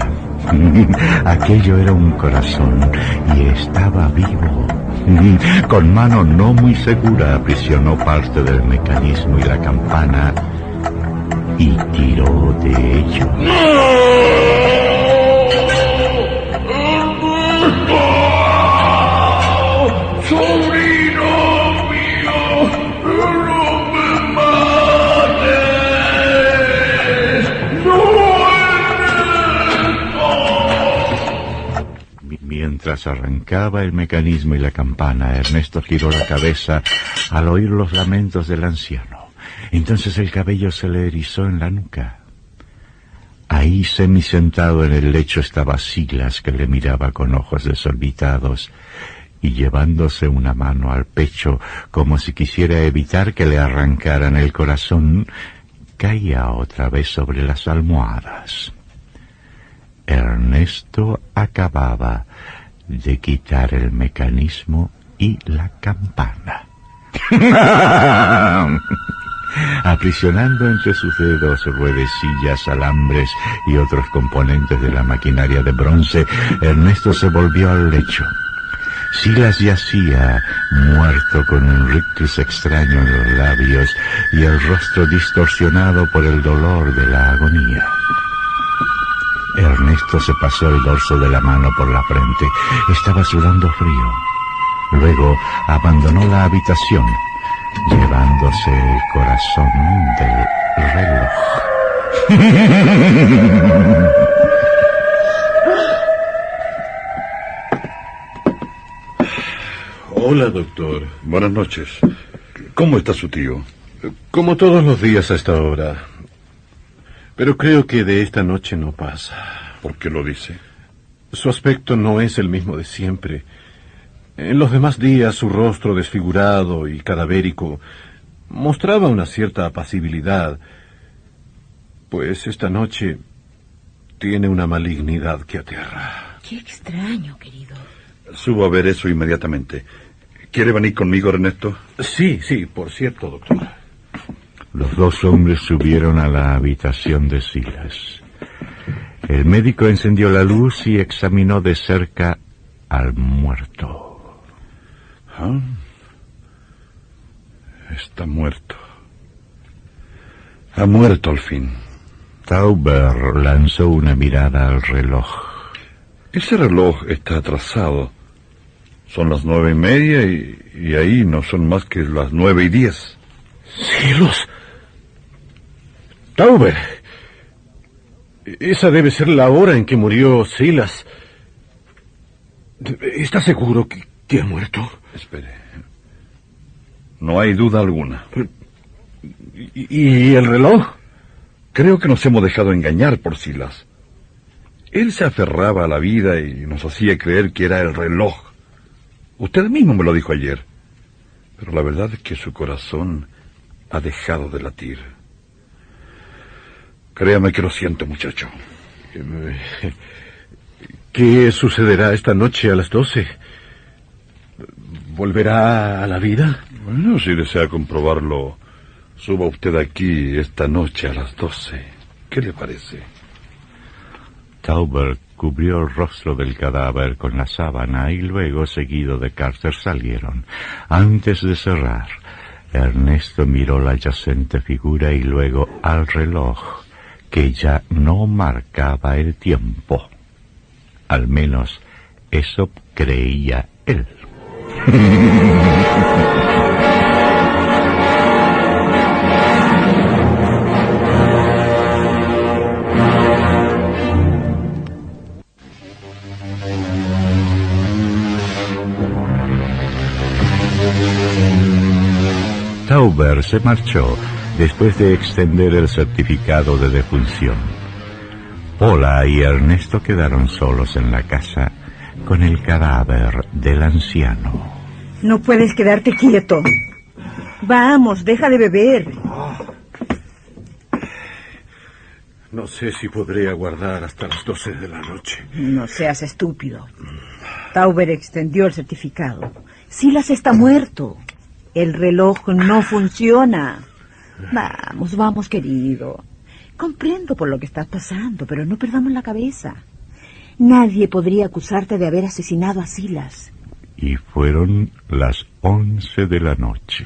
Aquello era un corazón y estaba vivo. Con mano no muy segura aprisionó parte del mecanismo y la campana y tiró de ello. Arrancaba el mecanismo y la campana, Ernesto giró la cabeza al oír los lamentos del anciano. Entonces el cabello se le erizó en la nuca. Ahí, semisentado en el lecho, estaba Silas, que le miraba con ojos desorbitados y llevándose una mano al pecho como si quisiera evitar que le arrancaran el corazón, caía otra vez sobre las almohadas. Ernesto acababa de quitar el mecanismo y la campana. Aprisionando entre sus dedos ruedecillas, alambres y otros componentes de la maquinaria de bronce, Ernesto se volvió al lecho. Silas yacía, muerto con un rictus extraño en los labios y el rostro distorsionado por el dolor de la agonía. Ernesto se pasó el dorso de la mano por la frente. Estaba sudando frío. Luego abandonó la habitación, llevándose el corazón del reloj. Hola, doctor. Buenas noches. ¿Cómo está su tío? Como todos los días a esta hora. Pero creo que de esta noche no pasa. ¿Por qué lo dice? Su aspecto no es el mismo de siempre. En los demás días su rostro desfigurado y cadavérico mostraba una cierta apacibilidad, pues esta noche tiene una malignidad que aterra. Qué extraño, querido. Subo a ver eso inmediatamente. ¿Quiere venir conmigo, Ernesto? Sí, sí, por cierto, doctor. Los dos hombres subieron a la habitación de Silas. El médico encendió la luz y examinó de cerca al muerto. ¿Ah? Está muerto. Ha muerto al fin. Tauber lanzó una mirada al reloj. Ese reloj está atrasado. Son las nueve y media y, y ahí no son más que las nueve y diez. ¡Cielos! Tauber. Esa debe ser la hora en que murió Silas. ¿Está seguro que, que ha muerto? Espere. No hay duda alguna. ¿Y, ¿Y el reloj? Creo que nos hemos dejado engañar por Silas. Él se aferraba a la vida y nos hacía creer que era el reloj. Usted mismo me lo dijo ayer. Pero la verdad es que su corazón ha dejado de latir. Créame que lo siento, muchacho. ¿Qué sucederá esta noche a las doce? ¿Volverá a la vida? Bueno, si desea comprobarlo, suba usted aquí esta noche a las doce. ¿Qué le parece? Tauber cubrió el rostro del cadáver con la sábana y luego, seguido de Carter, salieron. Antes de cerrar, Ernesto miró la yacente figura y luego al reloj, que ya no marcaba el tiempo. Al menos eso creía él. Tauber se marchó después de extender el certificado de defunción. Paula y Ernesto quedaron solos en la casa con el cadáver del anciano. No puedes quedarte quieto. Vamos, deja de beber. No sé si podré aguardar hasta las doce de la noche. No seas estúpido. Tauber extendió el certificado. Silas está muerto. El reloj no funciona. Vamos, vamos, querido. Comprendo por lo que estás pasando, pero no perdamos la cabeza. Nadie podría acusarte de haber asesinado a Silas. Y fueron las once de la noche.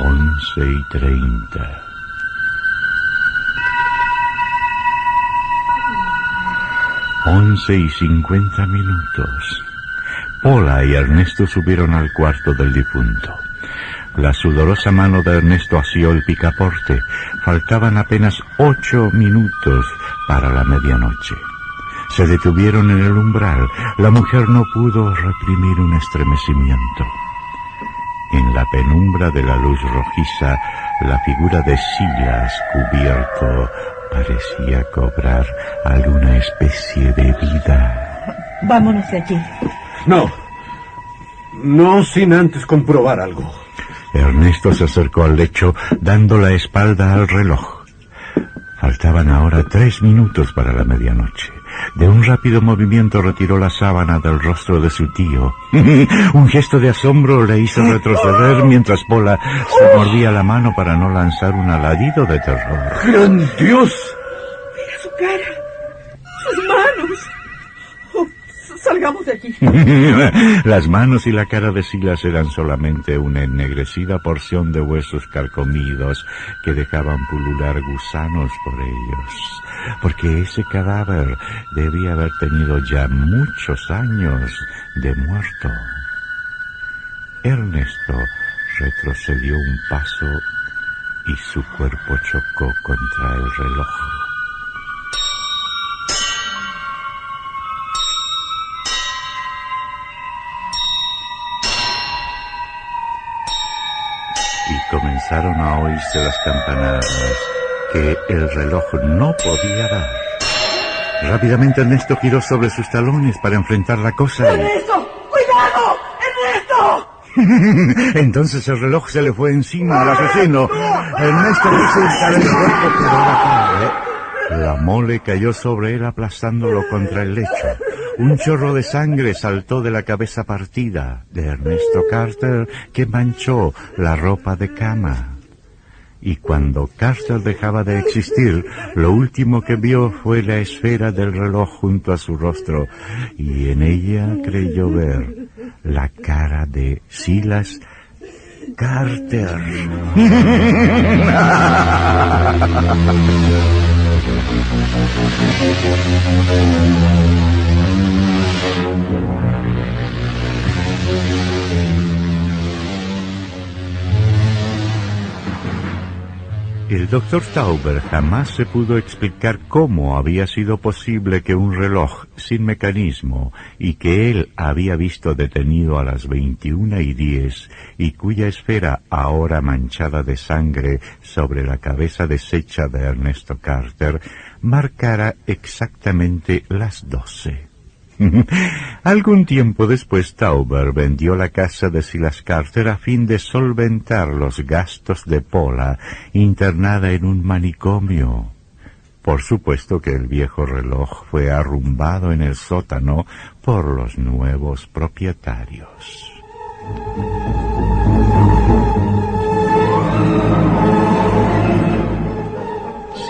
Once y treinta. Once y cincuenta minutos. Paula y Ernesto subieron al cuarto del difunto. La sudorosa mano de Ernesto asió el picaporte. Faltaban apenas ocho minutos para la medianoche. Se detuvieron en el umbral. La mujer no pudo reprimir un estremecimiento. En la penumbra de la luz rojiza, la figura de Silas cubierto parecía cobrar alguna especie de vida. Vámonos de aquí. No. No sin antes comprobar algo. Ernesto se acercó al lecho dando la espalda al reloj. Faltaban ahora tres minutos para la medianoche. De un rápido movimiento retiró la sábana del rostro de su tío. un gesto de asombro le hizo retroceder mientras Pola se mordía la mano para no lanzar un aladido de terror. ¡Gran Dios! Mira su cara, sus manos. Oh, salgamos de aquí. Las manos y la cara de Silas eran solamente una ennegrecida porción de huesos carcomidos que dejaban pulular gusanos por ellos porque ese cadáver debía haber tenido ya muchos años de muerto. Ernesto retrocedió un paso y su cuerpo chocó contra el reloj. Comenzaron a oírse las campanadas que el reloj no podía dar. Rápidamente Ernesto giró sobre sus talones para enfrentar la cosa. ¡Ernesto! ¡Cuidado! ¡Ernesto! Entonces el reloj se le fue encima al asesino. Ernesto buscar el cuerpo, tarde. La mole cayó sobre él aplastándolo contra el lecho. Un chorro de sangre saltó de la cabeza partida de Ernesto Carter que manchó la ropa de cama y cuando Carter dejaba de existir, lo último que vio fue la esfera del reloj junto a su rostro, y en ella creyó ver la cara de Silas Carter. El doctor Tauber jamás se pudo explicar cómo había sido posible que un reloj sin mecanismo y que él había visto detenido a las 21 y 10 y cuya esfera ahora manchada de sangre sobre la cabeza deshecha de Ernesto Carter marcara exactamente las 12. Algún tiempo después Tauber vendió la casa de Silas Carter a fin de solventar los gastos de Pola, internada en un manicomio. Por supuesto que el viejo reloj fue arrumbado en el sótano por los nuevos propietarios.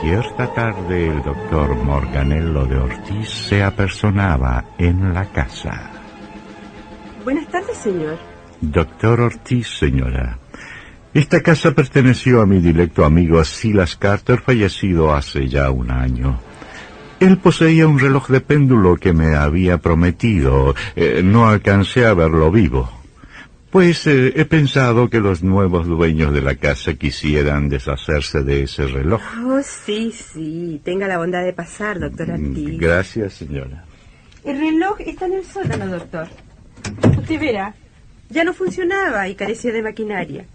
Cierta tarde el doctor Morganello de Ortiz se apersonaba en la casa. Buenas tardes, señor. Doctor Ortiz, señora. Esta casa perteneció a mi directo amigo Silas Carter, fallecido hace ya un año. Él poseía un reloj de péndulo que me había prometido. Eh, no alcancé a verlo vivo. Pues eh, he pensado que los nuevos dueños de la casa quisieran deshacerse de ese reloj. Oh, sí, sí. Tenga la bondad de pasar, doctor mm, Ortiz. Gracias, señora. El reloj está en el sótano, doctor. Usted verá. Ya no funcionaba y carecía de maquinaria.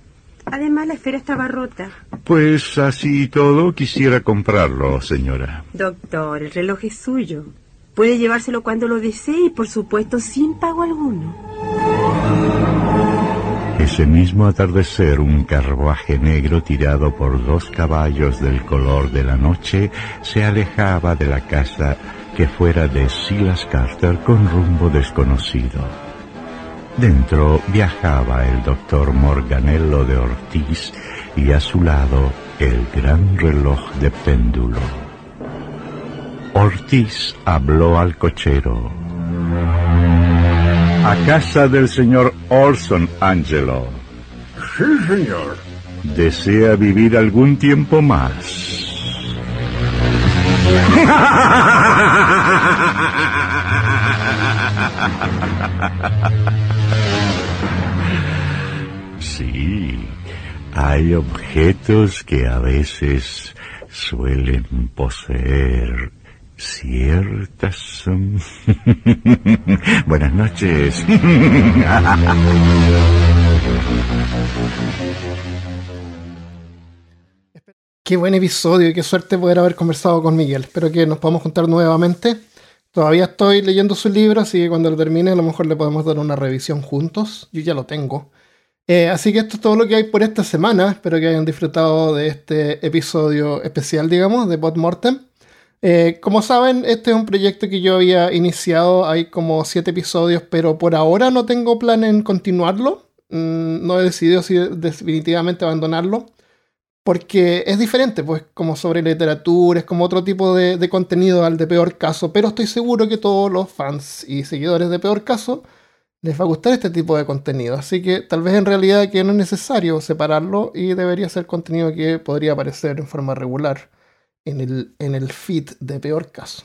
Además, la esfera estaba rota. Pues así y todo, quisiera comprarlo, señora. Doctor, el reloj es suyo. Puede llevárselo cuando lo desee y, por supuesto, sin pago alguno. Ese mismo atardecer, un carruaje negro tirado por dos caballos del color de la noche se alejaba de la casa que fuera de Silas Carter con rumbo desconocido. Dentro viajaba el doctor Morganello de Ortiz y a su lado el gran reloj de péndulo. Ortiz habló al cochero. A casa del señor Orson Angelo. Sí, señor. ¿Desea vivir algún tiempo más? Sí, hay objetos que a veces suelen poseer ciertas... Buenas noches. Qué buen episodio y qué suerte poder haber conversado con Miguel. Espero que nos podamos juntar nuevamente. Todavía estoy leyendo su libro, así que cuando lo termine a lo mejor le podemos dar una revisión juntos. Yo ya lo tengo. Eh, así que esto es todo lo que hay por esta semana. Espero que hayan disfrutado de este episodio especial, digamos, de Bot Mortem. Eh, como saben, este es un proyecto que yo había iniciado, hay como siete episodios, pero por ahora no tengo plan en continuarlo. Mm, no he decidido si definitivamente abandonarlo, porque es diferente, pues como sobre literatura, es como otro tipo de, contenido al de peor caso, pero estoy seguro que todos los fans y seguidores de peor caso les va a gustar este tipo de contenido. Así que tal vez en realidad que no es necesario separarlo y debería ser contenido que podría aparecer en forma regular en el, en feed de peor caso.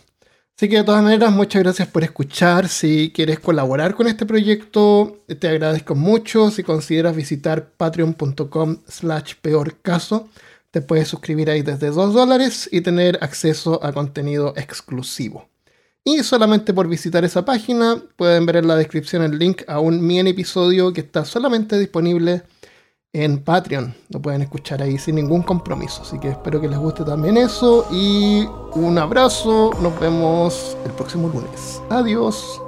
Así que de todas maneras, muchas gracias por escuchar. Si quieres colaborar con este proyecto, te agradezco mucho. Si consideras visitar patreon.com slash peor caso, te puedes suscribir ahí desde 2 dólares y tener acceso a contenido exclusivo. Y solamente por visitar esa página pueden ver en la descripción el link a un mini episodio que está solamente disponible en Patreon. Lo pueden escuchar ahí sin ningún compromiso. Así que espero que les guste también eso. Y un abrazo. Nos vemos el próximo lunes. Adiós.